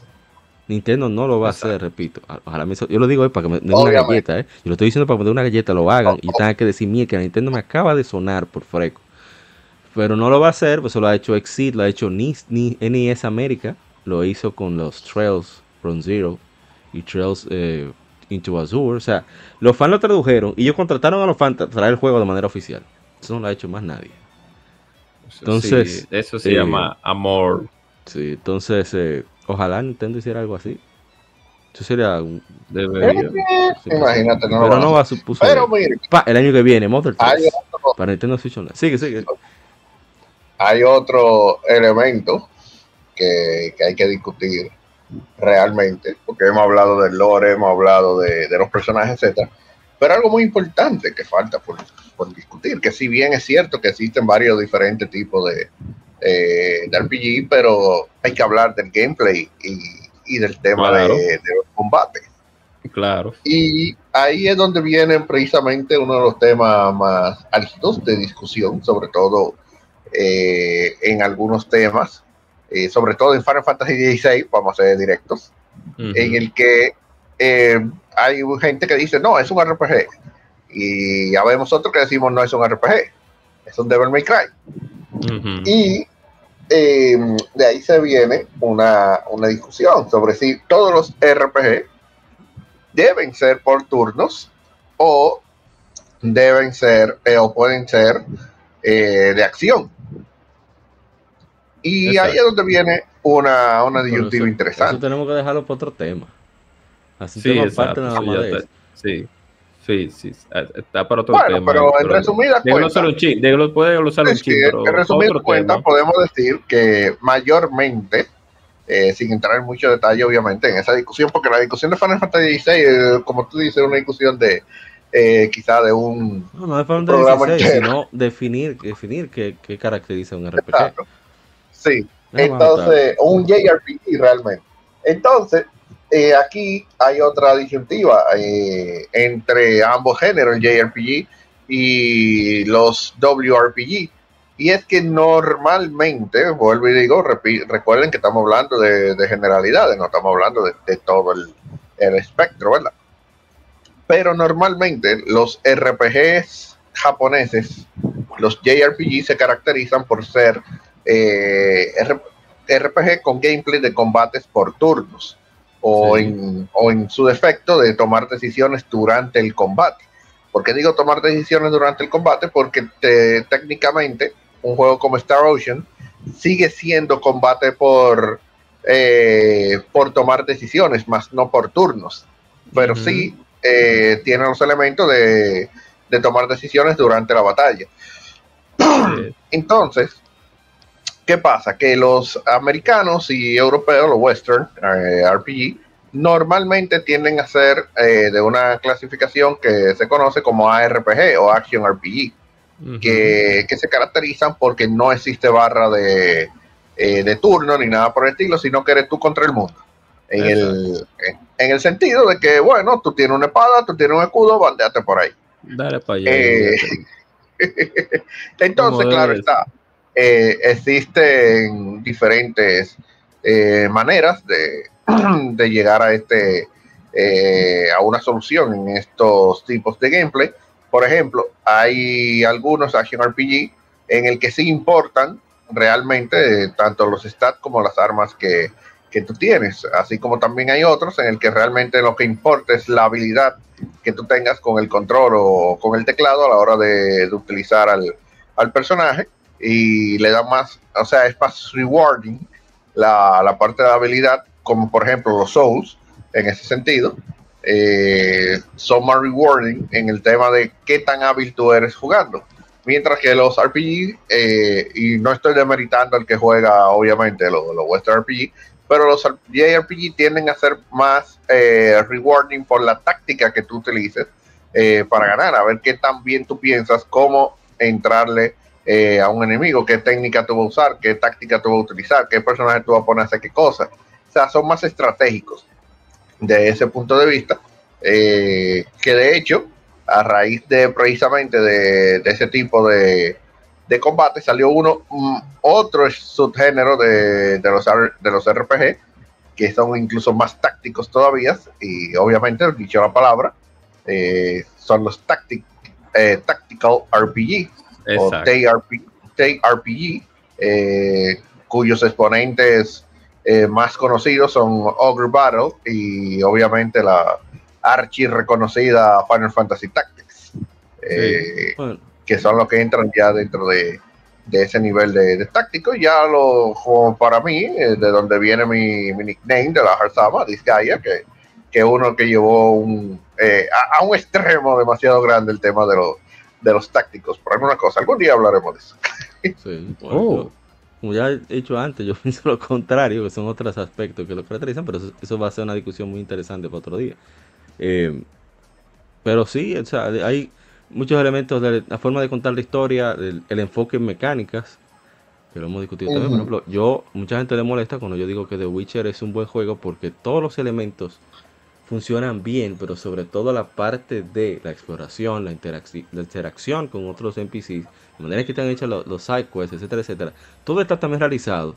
Nintendo no lo va a hacer, repito. Ojalá me yo lo digo hoy para que me den una galleta, ¿eh? Yo lo estoy diciendo para que me den una galleta, lo hagan y tengan que decir, mía, que Nintendo me acaba de sonar por freco. Pero no lo va a hacer, pues eso lo ha hecho Exit, lo ha hecho NIS, Ni- NES América, lo hizo con los Trails from Zero y Trails eh, into Azure. O sea, los fans lo tradujeron y ellos contrataron a los fans a traer el juego de manera oficial. Eso no lo ha hecho más nadie. eso entonces, sí, eso se eh, llama amor. Sí, entonces, eh, ojalá Nintendo hiciera algo así. Eso sería un... Debería. imagínate, no lo Pero no va a suponer. pero mire, Pa, el año que viene, Mother 3. hay otro, Para Nintendo Switch Online. Sigue, sigue. hay otro elemento que, que hay que discutir realmente, porque hemos hablado del lore, hemos hablado de, de los personajes, etcétera, pero algo muy importante que falta por, por discutir, que si bien es cierto que existen varios diferentes tipos de, eh, de RPG, pero hay que hablar del gameplay y, y del tema Claro. de, de los combates. Claro. Y ahí es donde vienen precisamente uno de los temas más álgidos de discusión, sobre todo eh, en algunos temas, eh, sobre todo en Final Fantasy XVI, vamos a ser directos, en el que eh, hay gente que dice, no, es un RPG. Y ya vemos otros que decimos, no es un RPG, es un Devil May Cry. Y eh, de ahí se viene una, una discusión sobre si todos los RPG deben ser por turnos o deben ser o pueden ser de acción. Y ahí Exacto. es donde viene una, una disyuntiva eso- interesante. Eso tenemos que dejarlo para otro tema. Así Sí, tema aparte nada más de eso. Sí. Sí, sí. Está para otro Bueno, tema. pero en resumidas cuentas, un chin, déjalo- puede usar un Es chin, que, pero en resumidas cuentas, podemos decir que mayormente, eh, sin entrar en mucho detalle, obviamente, en esa discusión, porque la discusión de Final Fantasy XVI, eh, como tú dices, es una discusión de eh, quizá de un No, no es programa 16, entero. sino definir, definir qué, qué caracteriza un RPG. Exacto. Sí, entonces, un JRPG realmente. Entonces, eh, aquí hay otra disyuntiva eh, entre ambos géneros, el JRPG y los WRPG. Y es que normalmente, vuelvo y digo, recuerden que estamos hablando de, de generalidades, no estamos hablando de, de todo el, el espectro, ¿verdad? Pero normalmente los RPGs japoneses, los JRPG se caracterizan por ser eh, RPG con gameplay de combates por turnos o, Sí. en, o en su defecto de tomar decisiones durante el combate. ¿Por qué digo tomar decisiones durante el combate? Porque te- técnicamente un juego como Star Ocean sigue siendo combate por, eh, por tomar decisiones, más no por turnos. Pero sí eh, tiene los elementos de, de tomar decisiones durante la batalla. Entonces, ¿qué pasa? Que los americanos y europeos, los western eh, RPG, normalmente tienden a ser eh, de una clasificación que se conoce como ARPG o Action RPG, que, que se caracterizan porque no existe barra de, eh, de turno ni nada por el estilo, sino que eres tú contra el mundo. En el, en, el sentido de que, bueno, tú tienes una espada, tú tienes un escudo, bandeate por ahí. Dale para allá. Eh, Entonces, claro está, eh, existen diferentes eh, maneras de, llegar a este eh, a una solución en estos tipos de gameplay. Por ejemplo, hay algunos action RPG en el que sí importan realmente eh, tanto los stats como las armas que, que tú tienes, así como también hay otros en el que realmente lo que importa es la habilidad que tú tengas con el control o con el teclado a la hora de, de utilizar al, al personaje y le da más, o sea, es más rewarding la, la parte de la habilidad, como por ejemplo los Souls, en ese sentido, eh, son más rewarding en el tema de qué tan hábil tú eres jugando. Mientras que los RPG, eh, y no estoy demeritando al que juega, obviamente, los, los Western RPG, pero los JRPG tienden a ser más eh, rewarding por la táctica que tú utilices eh, para ganar, a ver qué tan bien tú piensas, cómo entrarle eh, a un enemigo, qué técnica tú vas usar, qué táctica tú vas utilizar, qué personaje tú vas a poner a hacer qué cosa. O sea, son más estratégicos de ese punto de vista, eh, que de hecho, a raíz de precisamente de, ese tipo de, de, combate, salió uno, mm, otro subgénero de, de, los, de los RPG, que son incluso más tácticos todavía, y obviamente, dicho la palabra, eh, son los eh, Tactical RPG o TRPG, eh, cuyos exponentes más conocidos son Ogre Battle y obviamente la archi reconocida Final Fantasy Tactics, que son los que entran ya dentro de, ese nivel de, táctico. Ya lo, para mí, de donde viene mi, nickname de la Harzama, Disgaea, que, que uno que llevó un, eh, a, un extremo demasiado grande el tema de, los de los tácticos, por alguna cosa. Algún día hablaremos de eso. Sí, oh. como ya he dicho antes, yo pienso lo contrario, que son otros aspectos que lo caracterizan, pero eso, va a ser una discusión muy interesante para otro día. Eh, pero sí, o sea, hay muchos elementos de la forma de contar la historia, el, enfoque en mecánicas, que lo hemos discutido también. Por ejemplo, yo, mucha gente le molesta cuando yo digo que The Witcher es un buen juego porque todos los elementos funcionan bien, pero sobre todo la parte de la exploración, la, interacción con otros NPCs, de manera que están hechos los, los sidequests, etcétera, etcétera, todo está también realizado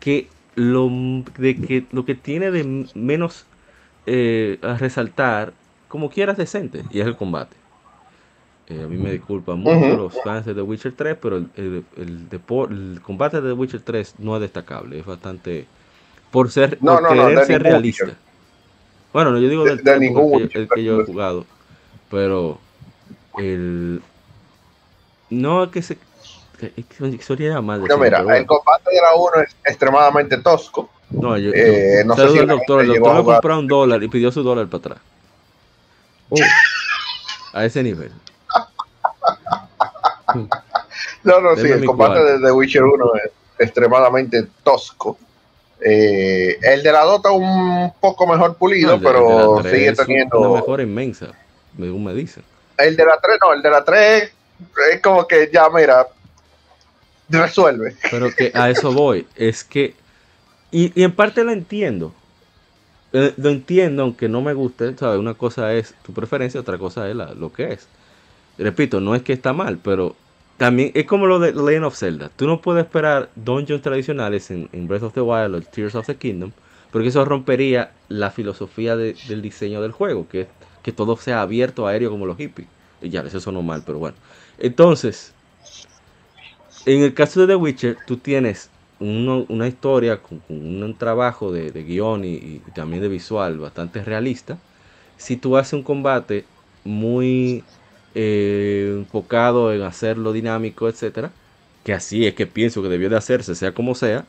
que lo, de que, lo que tiene de menos eh, a resaltar, como quieras, decente, y es el combate. Eh, a mí me disculpan mucho los fans de The Witcher 3, pero el, el, el, combate de The Witcher 3 no es destacable, es bastante... Por ser, por querer ser realista. Bueno, no, yo digo del de, ningún el que yo he jugado. Pero el. No es que se. Sería mal no, mira, el combate de la 1 es extremadamente tosco. No, yo. Eh, no sé si el doctor. El doctor le compró un dólar y pidió su dólar para atrás. Uh, a ese nivel. no, no, sí, el combate de The Witcher 1 es extremadamente tosco. Eh, el de la Dota un poco mejor pulido, pero sigue teniendo. Una mejora inmensa, según me dicen. El de la 3, no, el de la 3 es como que ya, mira, resuelve. Pero que a eso voy, es que. Y, en parte lo entiendo. Eh, lo entiendo, aunque no me guste, ¿sabes? Una cosa es tu preferencia, otra cosa es lo que es. Repito, no es que está mal, pero también es como lo de Legend of Zelda. Tú no puedes esperar dungeons tradicionales en, Breath of the Wild o Tears of the Kingdom, porque eso rompería la filosofía del diseño del juego, que es que todo sea abierto, aéreo como los hippies. Y ya, eso sonó mal, pero bueno. Entonces, en el caso de The Witcher, tú tienes una historia con, un trabajo de, guion y, y, también de visual bastante realista. Si tú haces un combate muy eh, enfocado en hacerlo dinámico, etcétera, que así es que pienso que debió de hacerse, sea como sea,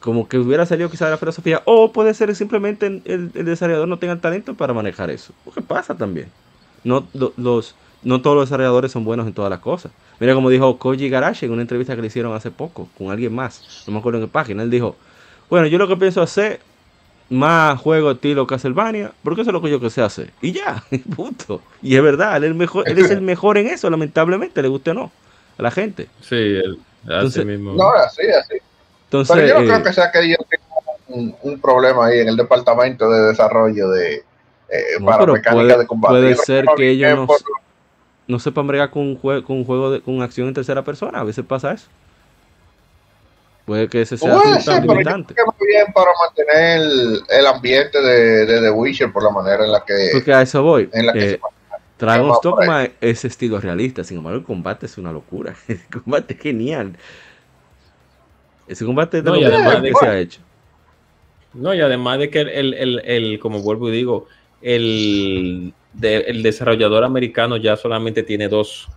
como que hubiera salido quizá de la filosofía, o puede ser simplemente el, desarrollador no tenga el talento para manejar eso, qué pasa también. No, los, no todos los desarrolladores son buenos en todas las cosas. Mira como dijo Koji Garashi en una entrevista que le hicieron hace poco con alguien más, no me acuerdo en qué página, él dijo, bueno, yo lo que pienso hacer más juego estilo Castlevania, porque eso es lo que yo que sé hacer. Y ya, punto. Y es verdad, él es, el mejor, él es el mejor en eso, lamentablemente, le guste o no, a la gente. Sí, él, así mismo. No, así, así. Entonces, Pero yo no creo eh, que sea que yo tenga un, problema ahí en el departamento de desarrollo de eh, para mecánica de combate. Puede ser que ellos no, no, sepan bregar con un juego, con un juego de, con acción en tercera persona, a veces pasa eso. Puede que ese sea Puede ser, pero limitante. Yo muy bien para mantener el, el ambiente de, de, The Witcher por la manera en la que. Porque a eso voy. En la que eh, Dragon's Dogma es estilo realista, sin embargo, el combate es una locura. El combate es genial. Ese combate de no, lo mejor que se ha hecho. No, y además de que el, el, el, el como vuelvo y digo, el, de, el desarrollador americano ya solamente tiene dos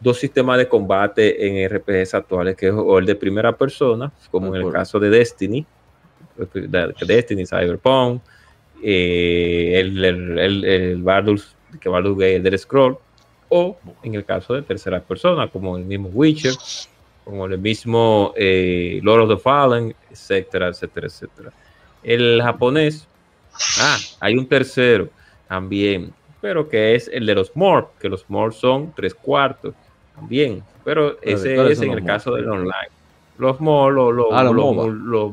dos sistemas de combate en RPGs actuales, que es o el de primera persona, como en el caso de Destiny, Destiny, Cyberpunk, eh, el, el, el, el Baldur's, que Baldur's Gate, el del Scroll, o en el caso de tercera persona, como el mismo Witcher, como el mismo eh, Lord of the Fallen, etcétera, etcétera, etcétera. El japonés, ah, hay un tercero también, pero que es el de los Morph, que los Morph son tres cuartos también. Pero ese ¿cuáles es en el MOBA? caso del online. Los MOBA, los, los, Ah, los los, MOBA. los,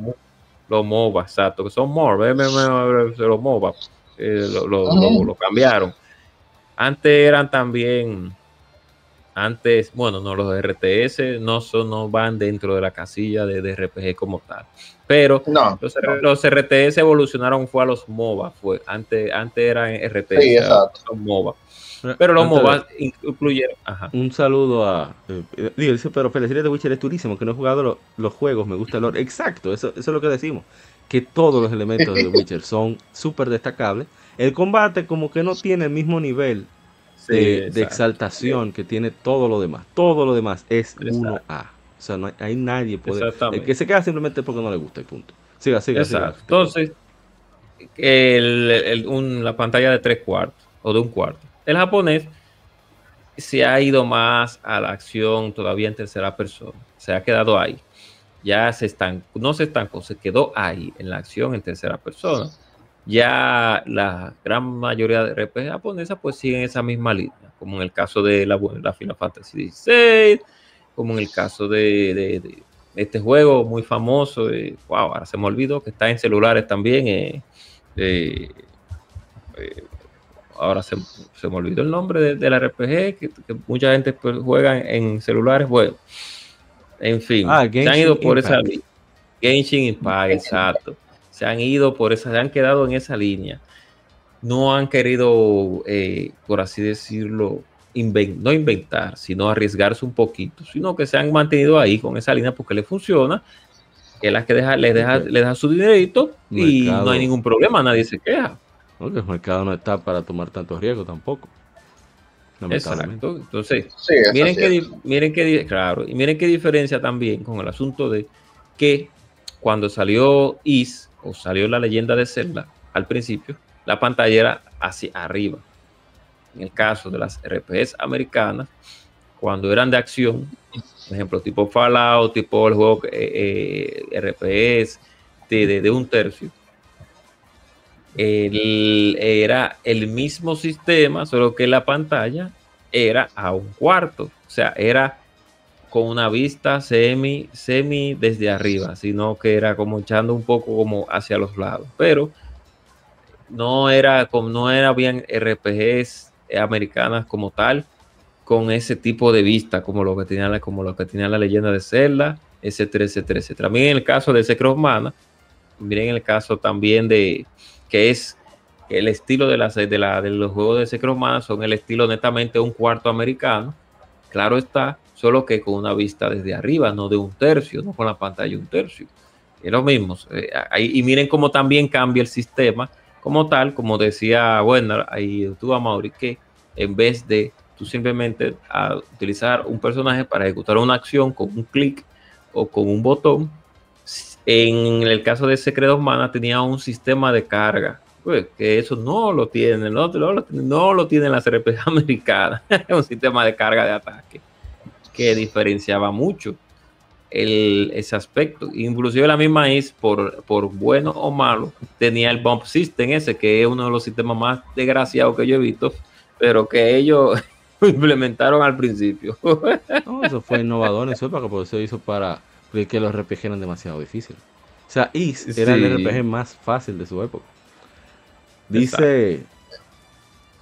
los MOBA, exacto, que son MOBA, los MOBA, eh, lo, lo- lo- lo cambiaron. Antes eran también, antes, bueno, no, los RTS no son, no van dentro de la casilla de, de RPG como tal. Pero No, los, R- los RTS evolucionaron fue a los MOBA, fue antes, antes eran RTS, Sí, exacto. son MOBA. Pero los MOBA incluyeron, ajá. Un saludo a. eh, eh, digo, dice, pero serie de Witcher es durísimo, que no he jugado lo- los juegos, me gusta el lore. Exacto, eso, eso es lo que decimos. Que todos los elementos de Witcher son súper destacables. El combate, como que no tiene el mismo nivel Sí, de, exaltación que tiene todo lo demás. Todo lo demás es Exacto. 1A. O sea, no hay, ahí nadie puede. El que se queda simplemente porque no le gusta y punto. Siga, siga, siga. Exacto. Entonces, el- el- un- la pantalla de tres cuartos o de un cuarto. El japonés se ha ido más a la acción todavía en tercera persona. Se ha quedado ahí. Ya se están, no se estancó, se quedó ahí en la acción en tercera persona. Ya la gran mayoría de RPG japonesas pues siguen esa misma línea, como en el caso de la, la Final Fantasy XVI, como en el caso de, este juego muy famoso, wow, ahora se me olvidó que está en celulares también. eh, eh, eh, ahora se, se me olvidó el nombre de- del RPG, que, que mucha gente pues, juega en, en celulares, bueno, en fin, Ah, se han ido por esa Impact. línea. Genshin Impact, exacto. Se han ido por esa, se han quedado en esa línea. No han querido, eh, por así decirlo, inven- no inventar, sino arriesgarse un poquito, sino que se han mantenido ahí con esa línea porque le funciona, que es la que deja, le deja, Ok. le deja su dinerito y Mercado. no hay ningún problema, nadie se queja. Porque el mercado no está para tomar tantos riesgos tampoco. Lamentablemente. Exacto. Entonces, sí, miren di- miren qué, di- claro, y miren qué diferencia también con el asunto de que cuando salió Is o salió la leyenda de Zelda al principio, la pantalla era hacia arriba. En el caso de las RPGs americanas, cuando eran de acción, por ejemplo, tipo Fallout, tipo el juego eh, eh, RPGs de, de- de un tercio, el- era el mismo sistema, solo que la pantalla era a un cuarto, o sea, era con una vista semi, semi desde arriba, sino que era como echando un poco como hacia los lados, pero no era como no era bien RPGs americanas como tal, con ese tipo de vista, como lo que tenía la, como lo que tenía la leyenda de Zelda, etcétera, etcétera. También en el caso de Secret of Mana, miren el caso también de que es el estilo de, las, de, la, de los juegos de Secret of Mana son el estilo netamente un cuarto americano, claro está, solo que con una vista desde arriba, no de un tercio, no con la pantalla un tercio. Es lo mismo. eh, ahí- y miren cómo también cambia el sistema como tal, como decía bueno, ahí tú a Mauri, que en vez de tú simplemente a utilizar un personaje para ejecutar una acción con un clic o con un botón, en el caso de Secret of Mana tenía un sistema de carga, pues, que eso no lo tiene, no, lo, no lo tienen las RPG un sistema de carga de ataque que diferenciaba mucho el, ese aspecto. Inclusive la misma is, por, por bueno o malo, tenía el bump system ese, que es uno de los sistemas más desgraciados que yo he visto, pero que ellos implementaron al principio. No, eso fue innovador en su época, porque eso hizo para creer que los RPG eran demasiado difíciles. O sea, Is era el Sí. RPG más fácil de su época. Dice,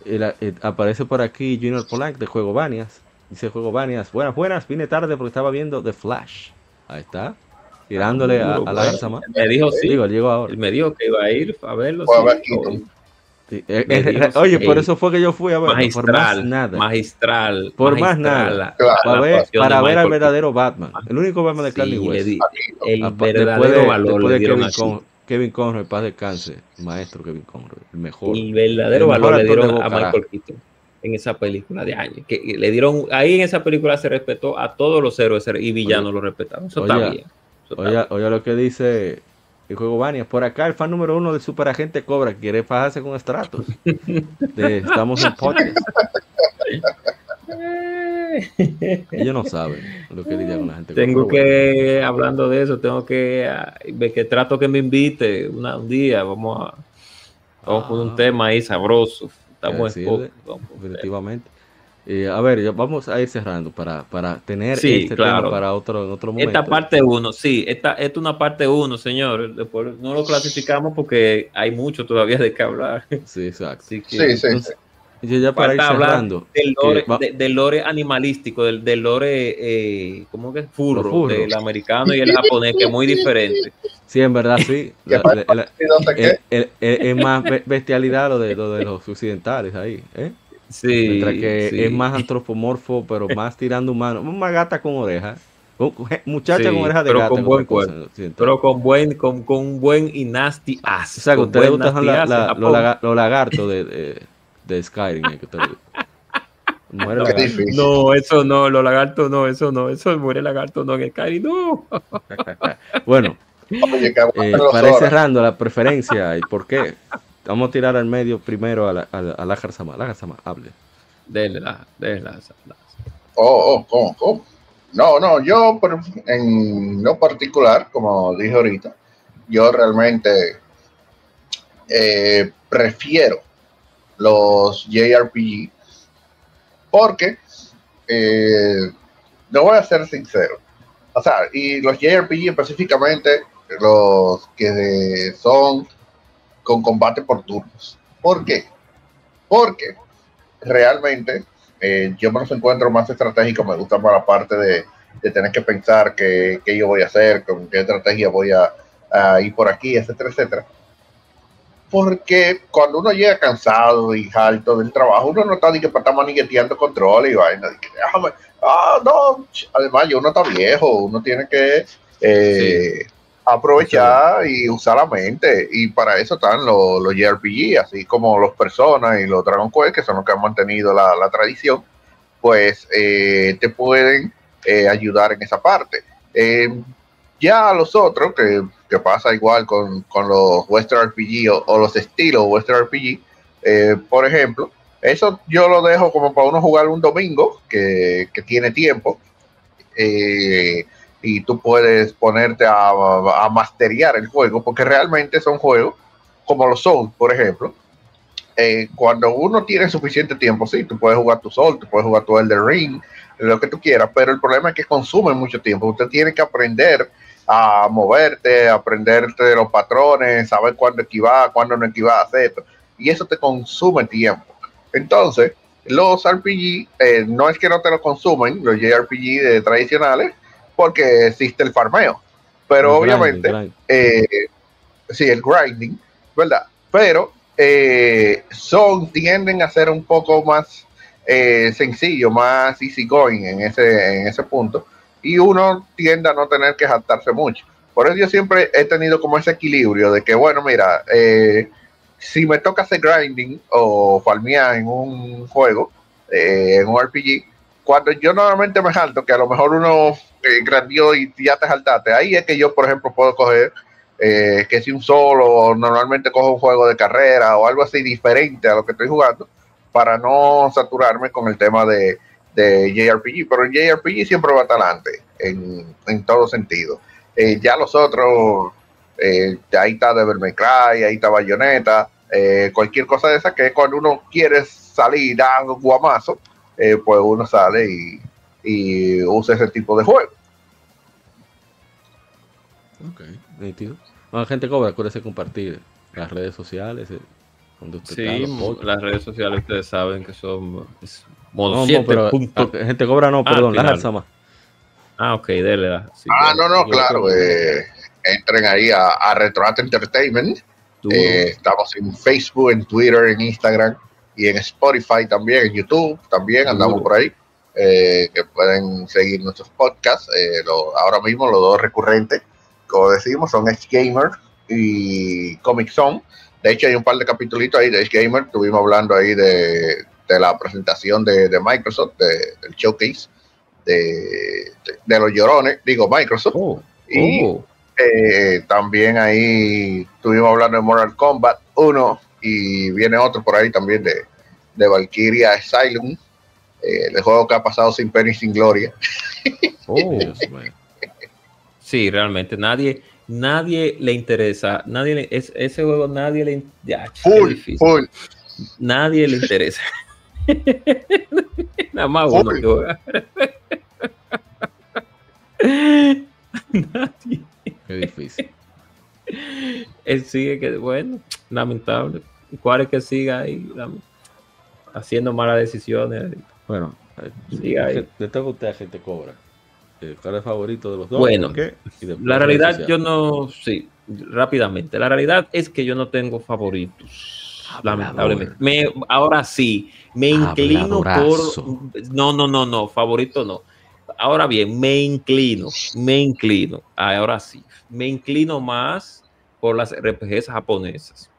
el- eh, aparece por aquí Junior Polanc de Juego Banias. Dice Juego Banias, buenas, buenas, vine tarde porque estaba viendo The Flash. Ahí está, tirándole a, a la garza más. Me dijo sí. Digo, llegó ahora. Él me dijo que iba a ir a verlo. Sí. Sí, eh, eh, oye, por eso fue que yo fui a ver, por más magistral, nada. magistral, Por más magistral nada. la- Claro. la para ver, para ver al verdadero Batman. El único Batman de Sí, hueso. di- el verdadero de, valor después de Kevin. Con- Kevin Conroy, paz descanse, maestro Kevin Conroy, el mejor. El verdadero El valor mejor le dieron a Michael Keaton en esa película de años. Que le dieron, ahí en esa película se respetó a todos los héroes y villanos Oye, lo respetaron. Eso oye, está bien. Eso está Oye, oye lo que dice el juego Banias. Por acá, el fan número uno del superagente Cobra quiere fajarse con Stratos. De- estamos en podcast. Ellos no saben lo que lidia con la gente. Tengo bueno. que, hablando de eso, tengo que ah, ver que trato que me invite una- un día. Vamos a vamos con Ah. un tema ahí sabroso. Estamos ¿Qué en podcast. Definitivamente. Eh, a ver, ya vamos a ir cerrando para, para tener Sí, este claro. tema para otro, otro momento. Esta parte 1, sí, esta, esta es una parte 1, señor. Después no lo clasificamos porque hay mucho todavía de qué hablar. Sí, exacto. Así que Sí, sí, sí. Entonces, ya para ir cerrando. del lore, que va- de- del lore animalístico, del, del lore, eh, ¿cómo que es? Furro, Los furros. del americano y el japonés, que es muy diferente. Sí, en verdad, sí. Es más be- bestialidad lo de, lo de los occidentales ahí. ¿eh? Sí, Mientras que sí. es más antropomorfo, pero más tirando humano. Más gata con oreja. Muchacha Sí, con oreja de pero gata. con en buen cuerpo. Pero con buen, con, con un buen y nasty ass. O sea, que a con usted le buen gustan nasty la- la- los, lagartos de, de, de Skyrim. eh, que usted. Muere lagarto. No, eso no, los lagartos no, eso no, eso muere lagarto no en Kairi, no. Bueno, eh, para ir cerrando la preferencia y por qué, vamos a tirar al medio primero a la, a la, a la Jarzama. La Jarzama, hable. Dele la, dele la, la- Oh, oh, ¿cómo, cómo? No, no, yo en lo particular, como dije ahorita, yo realmente eh, prefiero los JRPG porque, eh, no voy a ser sincero, o sea, y los JRPG específicamente los que son con combate por turnos. ¿Por qué? Porque realmente eh, yo me los encuentro más estratégicos, me gusta más la parte de, tener que pensar qué, yo voy a hacer, con qué estrategia voy a, ir por aquí, etcétera, etcétera. Porque cuando uno llega cansado y alto del trabajo, uno no está ni que estar manigueteando control y vaina. de que, déjame, ah, no. Además, ya uno está viejo, uno tiene que eh, aprovechar y usar la mente. Y para eso están los, los JRPG, así como los Personas y los Dragon Quest, que son los que han mantenido la, la tradición, pues eh, te pueden eh, ayudar en esa parte. Eh, ya los otros, que, que pasa igual con, con los Western RPG o, o los estilos Western RPG, por ejemplo, eso yo lo dejo como para uno jugar un domingo que, que tiene tiempo eh, y tú puedes ponerte a, a masterear el juego, porque realmente son juegos como los Souls, por ejemplo. eh, cuando uno tiene suficiente tiempo, sí, tú puedes jugar tu Soul, tú puedes jugar tu Elder Ring, lo que tú quieras, pero el problema es que consume mucho tiempo. Usted tiene que aprender a moverte, aprenderte de los patrones, saber cuándo esquivar, cuándo no esquivar, etcétera. Y eso te consume tiempo. Entonces, los RPG eh, no es que no te lo consumen, los JRPG tradicionales, porque existe el farmeo. Pero El grinding, obviamente, grind. eh, sí, el grinding, ¿verdad? Pero eh, son, tienden a ser un poco más eh, sencillo, más easy going en ese, en ese punto. Y uno tiende a no tener que jactarse mucho. Por eso yo siempre he tenido como ese equilibrio de que, bueno, mira, eh, si me toca hacer grinding o farmear en un juego, eh, en un RPG, cuando yo normalmente me salto, que a lo mejor uno eh, grandió y ya te saltaste, ahí es que yo, por ejemplo, puedo coger eh, que si un solo, o normalmente cojo un juego de carrera o algo así diferente a lo que estoy jugando, para no saturarme con el tema de, de JRPG. Pero el JRPG siempre va adelante en, en todo sentido. Eh, ya los otros, eh, ahí está Devil May Cry, ahí está Bayonetta, eh, cualquier cosa de esa que cuando uno quiere salir dando guamazo, eh, pues uno sale y, y usa ese tipo de juego. Ok, nítido. Bueno, gente cobra, acuérdese compartir las redes sociales. eh, donde usted está, Sí, podcasts. las redes sociales ustedes saben que son es modo no, 7 pero punto- ah, gente cobra no, Ah, perdón, la final. Jarzama. Ah, ok, dele la. sí, Ah, no, no, yo claro. eh, entren ahí a, a Retroat Entertainment. Eh, estamos en Facebook, en Twitter, en Instagram y en Spotify también, en YouTube también andamos por ahí. eh, que pueden seguir nuestros podcasts. eh, lo- ahora mismo los dos recurrentes, como decimos, son Edge Gamer y Comic Zone. De hecho, hay un par de capítulos ahí de Edge Gamer. Estuvimos hablando ahí de, de la presentación de, de Microsoft, de- del showcase de, de- de los llorones, digo Microsoft. Oh, y oh. eh, también ahí estuvimos hablando de Mortal Kombat 1 y viene otro por ahí también de, de Valkyria Asylum, eh, el juego que ha pasado sin pena y sin gloria. oh. Sí, realmente nadie, nadie le interesa, nadie le- es, ese juego nadie le in- ya, qué Full, difícil. full. nadie le interesa. Nada más uno que juega. Nadie. Qué difícil. Él sigue que, bueno, lamentable. ¿Cuál es que siga ahí haciendo malas decisiones? Bueno, Sí, hay. de todo usted a gente cobra. Eh, ¿Cuál es el favorito de los dos? Bueno. Y La realidad, yo no, sí, rápidamente. La realidad es que yo no tengo favoritos. Lamentablemente. Me, ahora sí, me inclino por. No, no, no, no, favorito no. Ahora bien, me inclino, me inclino, ahora sí, me inclino más por las RPGs japonesas.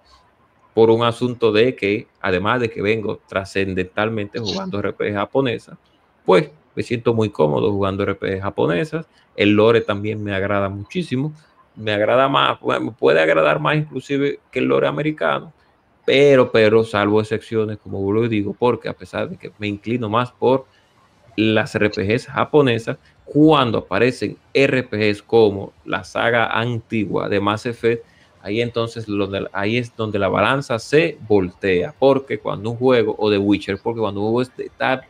Por un asunto de que, además de que vengo trascendentalmente jugando RPG japonesa, pues me siento muy cómodo jugando RPG japonesas. El lore también me agrada muchísimo. Me agrada más, me puede agradar más inclusive que el lore americano. Pero, pero, salvo excepciones, como y digo, porque a pesar de que me inclino más por las RPGs japonesas, cuando aparecen RPGs como la saga antigua de Mass Effect, ahí entonces ahí es donde la balanza se voltea, porque cuando un juego, o de Witcher, porque cuando un juego está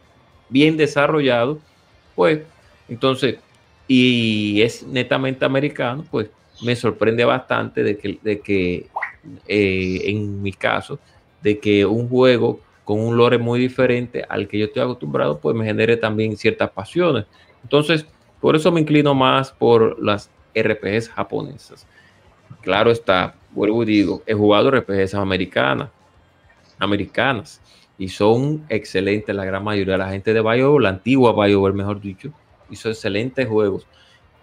bien desarrollado, pues entonces, y es netamente americano, pues me sorprende bastante de que, de que eh, en mi caso, de que un juego con un lore muy diferente al que yo estoy acostumbrado, pues me genere también ciertas pasiones. Entonces, por eso me inclino más por las RPGs japonesas. Claro está, vuelvo y digo, he jugado RPGs americanas, americanas, y son excelentes la gran mayoría. La gente de BioWare, la antigua BioWare, mejor dicho, hizo excelentes juegos.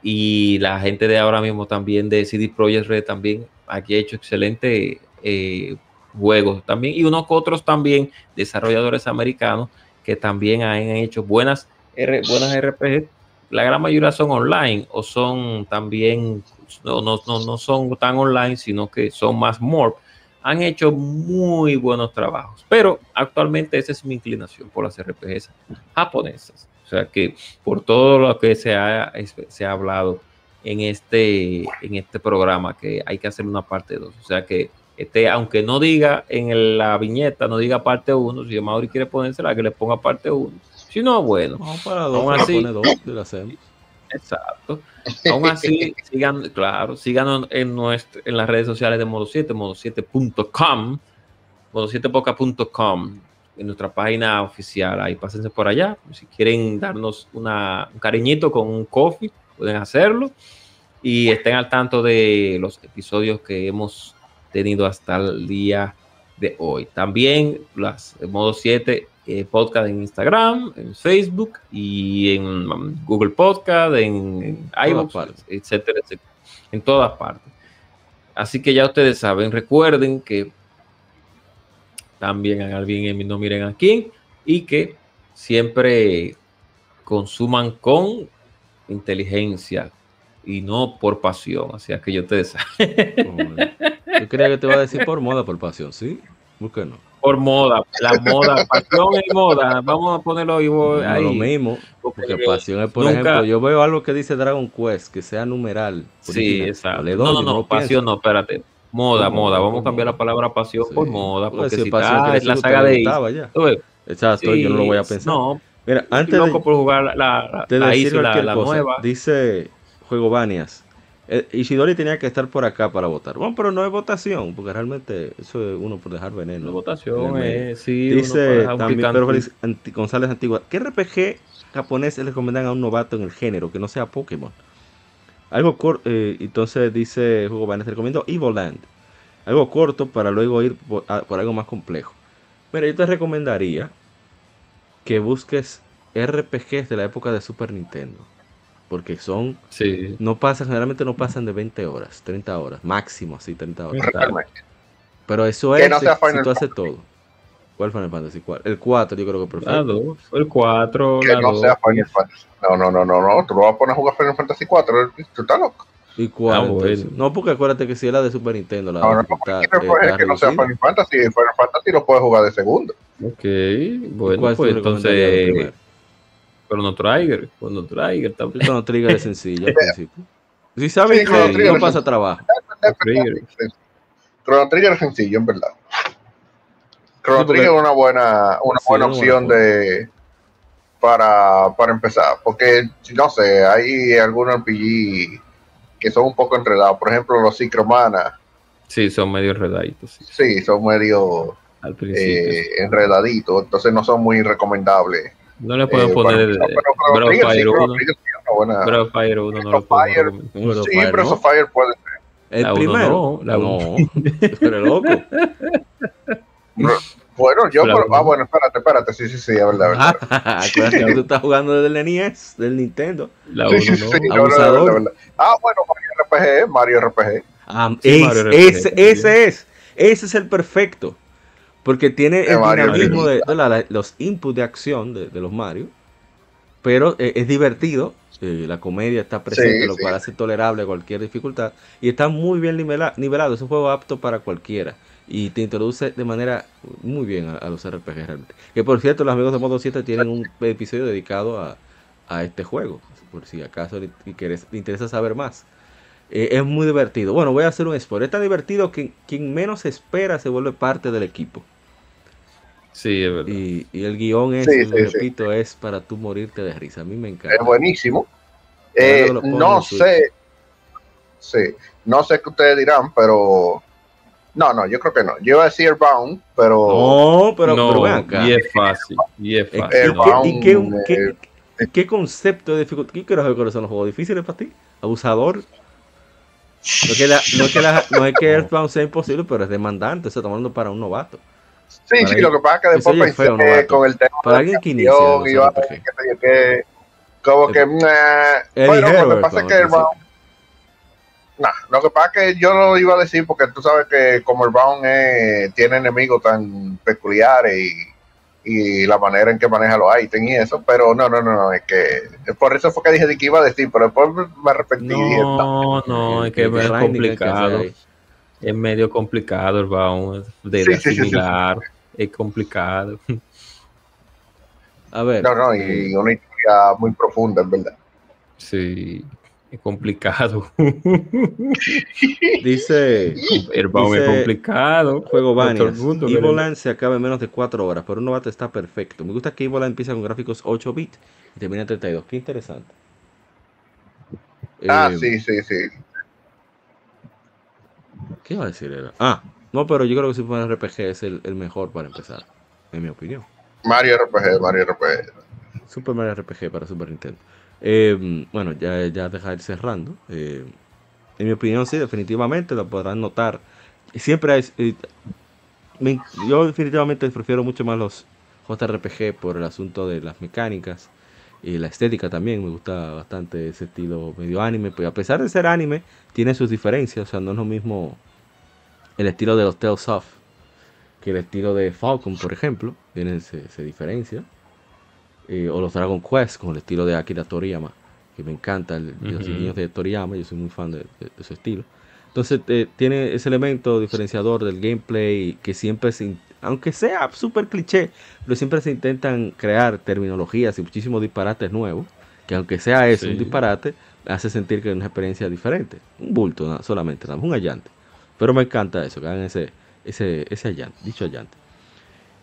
Y la gente de ahora mismo también de CD Projekt Red también aquí ha hecho excelentes eh, juegos también. Y unos otros también desarrolladores americanos que también han hecho buenas, buenas. La gran mayoría son online o son también, no, no, no, no son tan online, sino que son más more han hecho muy buenos trabajos, pero actualmente esa es mi inclinación por las RPGs japonesas. O sea que por todo lo que se ha, se ha hablado en este, en este programa, que hay que hacer una parte 2. O sea que, este, aunque no diga en la viñeta, no diga parte 1, si Mauri quiere ponérsela, que le ponga parte 1. Si no, bueno, Vamos para dos, Aún así- pone dos lo hacemos. Exacto. Aún así, sigan, claro, síganos en, nuestro, en las redes sociales de Modo 7, modo7.com, modo7poca.com, en nuestra página oficial. Ahí pásense por allá. Si quieren darnos una, un cariñito con un coffee, pueden hacerlo. Y estén al tanto de los episodios que hemos tenido hasta el día de hoy. También las de Modo 7 eh, podcast en Instagram, en Facebook y en um, Google Podcast, en, en iVoox, etcétera, etcétera, en todas partes. Así que ya ustedes saben, recuerden que también hagan bien y no miren a quién y que siempre consuman con inteligencia y no por pasión. Así que yo ustedes saben. Yo creía que te iba a decir por moda, por pasión, ¿sí? ¿Por qué no? Por moda, la moda, pasión y moda. Vamos a ponerlo ahí. voy- No ahí. lo mismo, porque pasión es, por nunca- ejemplo, yo veo algo que dice Dragon Quest, que sea numeral. Sí, exacto. No, no, no, pasión pienso. no, espérate. Moda, moda. Vamos a cambiar la palabra pasión Sí. por moda, porque si si pasión está es la saga de ya. Exacto, yo no lo voy a sí, pensar. No, Mira, antes loco de, por jugar la, la, de la la, cualquier la cosa, nueva. dice Juego Banias, eh, Ishidori tenía que estar por acá para votar. Bueno, pero no es votación, porque realmente eso es uno por dejar veneno. La votación sí, puede Dice también. Pedro Félix González Antigua, ¿qué RPG japonés le recomiendan a un novato en el género que no sea Pokémon? Algo corto, entonces dice Hugo Banes, te recomiendo Evil Land. Algo corto para luego ir por, a- por algo más complejo. Mira, yo te recomendaría que busques RPGs de la época de Super Nintendo. Porque son, Sí. no pasan, generalmente no pasan de 20 horas, 30 horas, máximo así, 30 horas. Pero eso Que es no si, si tú haces todo. ¿Cuál Final Fantasy? ¿Cuál? El 4 yo creo que La perfecto. 2, el 4, Que la no 2. sea Final Fantasy. No, no, no, no, no. Tú lo vas a poner a jugar Final Fantasy 4. Tú estás loco. ¿Y cuál? Ah, bueno. No, porque acuérdate que si es la de Super Nintendo, la No, no, no. dificultad, Cualquier eh, está que no sea. Final Fantasy. Final Fantasy lo puedes jugar de segundo. Ok, ¿Y bueno, cuál pues de entonces, primero? Chrono Trigger, Chrono Trigger también. Chrono Trigger es sencillo al principio. Si sabes Sí, Chrono que Trigger no pasa trabajo. Trigger. Chrono Trigger es sencillo, en verdad. Chrono Trigger es una buena, una Sí, buena una opción buena de para, para empezar, porque no sé, hay algunos RPG que son un poco enredados, por ejemplo los Syncromana, Sí, son medio redaditos sí, sí, son medio al principio. eh, enredaditos, entonces no son muy recomendables. No le pueden eh, poner pero Breath of Trigger sí, Fire Chrono 1. Trigger sí es una buena- Breath of Fire 1 no lo puedo of Sí, ¿no? of Fire puede ser. El La primero. no, la no, pero loco. Bueno, yo, pero- ah, bueno, espérate, espérate, sí, sí, sí, es verdad, verdad. Acuérdate que tú estás jugando desde el NES, del Nintendo. La Sí, 1 sí, no. sí, no, no. Ah, bueno, Mario RPG, Mario RPG. Ah, Sí, es- Mario ese, RPG, ese es. Ese es el perfecto. Porque tiene De el Mario dinamismo de, de la- la- los inputs de acción de, de los Mario. Pero eh, es divertido. eh, la comedia está presente, Sí, lo sí. cual hace tolerable cualquier dificultad. Y está muy bien nivela- nivelado. Es un juego apto para cualquiera. Y te introduce de manera muy bien a, a los RPG realmente. Que por cierto, los amigos de Modo 7 tienen un episodio dedicado a, a este juego. Por si acaso quieres- le interesa saber más. Eh, es muy divertido. Bueno, voy a hacer un spoiler. Es tan divertido que quien menos espera se vuelve parte del equipo. Sí, es verdad. Y, y el guion es, Sí, repito, es para tú morirte de risa. A mí me encanta. Es buenísimo. Eh, que no sé, sí, no sé qué ustedes dirán, pero no, no, yo creo que no. Yo iba a decir Bound, pero No, pero, no, pero acá. y es fácil. Y es fácil. ¿y Airbound, qué- ¿Y qué, qué- eh, qué concepto de dificultad? ¿Qué quieres saber cuáles son los juegos difíciles para ti? ¿Abusador? No es que, la- no es que, la- no es que Earthbound sea imposible, pero es demandante. Eso estamos hablando para un novato. sí, para sí, lo que pasa es que después se pensé feo, que con el tema Para alguien que inicia como que nah, Es bueno, lo que pasa es que Earthbound, nah, lo que pasa es que yo lo iba a decir porque tú sabes que como el Bound eh, tiene enemigos tan peculiares y, y la manera en que maneja los ítems y eso, pero no, no, no, no, es que por eso fue que dije de que iba a decir, pero después me arrepentí. y dije, no. No, es que es complicado. Es medio complicado el baúl de, Sí, de sí, sí, sí, sí. asimilar. Es complicado. A ver. No, no, y una historia muy profunda, en verdad. Sí, es complicado. Dice El baúl es Dice- complicado. Juego Banias. Evoland se acaba en menos de 4 horas, pero un novato está perfecto. Me gusta que Evoland empieza con gráficos 8 bits y termina en 32. Qué interesante. Ah, Eh, sí, sí, sí. ¿Qué iba a decir? Era? Ah, no, pero yo creo que Super Mario RPG es el, el mejor para empezar, en mi opinión. Mario RPG, Mario RPG. Super Mario RPG para Super Nintendo. Eh, bueno, ya, ya deja de ir cerrando. Eh, en mi opinión, sí, definitivamente lo podrán notar. Siempre es. eh, yo definitivamente prefiero mucho más los JRPG por el asunto de las mecánicas y la estética también. Me gusta bastante ese estilo medio anime. Pues a pesar de ser anime, tiene sus diferencias. O sea, no es lo mismo el estilo de los Tales of que el estilo de Falcon, por ejemplo. Tiene, se, se diferencia eh, o los Dragon Quest con el estilo de Akira Toriyama, que me encanta, el- los Ujú. diseños de Toriyama, yo soy muy fan de, de- de su estilo. Entonces eh, tiene ese elemento diferenciador del gameplay que siempre se, aunque sea súper cliché, pero siempre se intentan crear terminologías y muchísimos disparates nuevos, que aunque sea eso, Sí. un disparate, hace sentir que es una experiencia diferente. Un bulto nada- solamente, más, un allante. Pero me encanta eso, que hagan ese, ese, ese allante, dicho allante.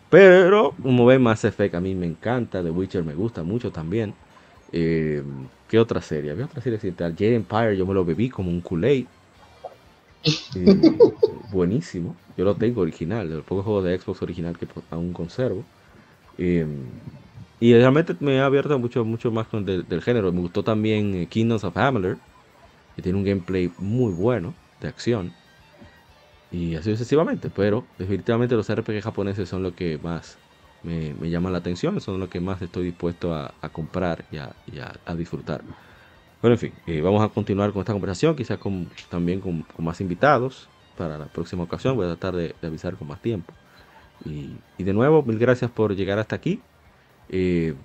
Pero, como ven, Mass Effect a mí me encanta. The Witcher me gusta mucho también. Eh, ¿Qué otra serie? Había otra serie accidental. Jade Empire yo me lo bebí como un Kool-Aid. Eh, buenísimo. Yo lo tengo original, de los pocos juegos de Xbox original que aún conservo. Eh, y realmente me ha abierto mucho, mucho más con del, del género. Me gustó también eh, Kingdoms of Amalur, que tiene un gameplay muy bueno de acción. Y así sucesivamente. Pero definitivamente los RPG japoneses son lo que más me, me llaman la atención. Son lo que más estoy dispuesto a, comprar y, a, a- disfrutar. Bueno, en fin, eh, vamos a continuar con esta conversación, quizás con, también con, más invitados para la próxima ocasión. Voy a tratar de, avisar con más tiempo. Y, y de nuevo, mil gracias por llegar hasta aquí. Eh,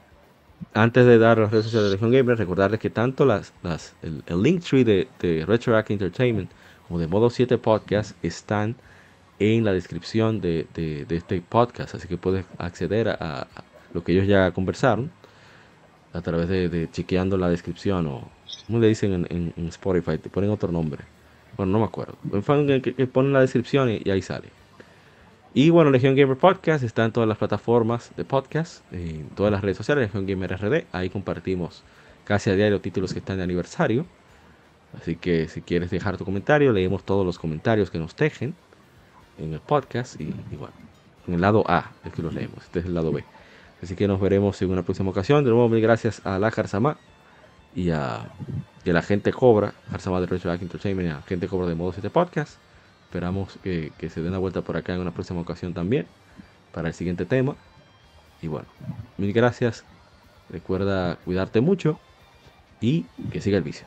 antes de dar las redes sociales de Legion Gamer, recordarles que tanto las, las, el, el link tree de, de Retroact Entertainment como de Modo 7 Podcast están en la descripción de, de- este podcast. Así que puedes acceder a, lo que ellos ya conversaron a través de, chequeando la descripción o como le dicen en, Spotify, te ponen otro nombre. Bueno, no me acuerdo. Ponen la descripción y, y ahí sale. Y bueno, Legion Gamer Podcast está en todas las plataformas de podcast, en todas las redes sociales, Legion Gamer RD. Ahí compartimos casi a diario títulos que están de aniversario. Así que si quieres dejar tu comentario, leemos todos los comentarios que nos tejen en el podcast. Y, bueno, en el lado A es que los leemos, este es el lado B. Así que nos veremos en una próxima ocasión. De nuevo, mil gracias a la Jarzama y a, la gente Cobra, Jarzama de Back Entertainment a la gente Cobra de Modo 7 Podcast. Esperamos que, que se den una vuelta por acá en una próxima ocasión también para el siguiente tema. Y bueno, mil gracias. Recuerda cuidarte mucho y que siga el vicio.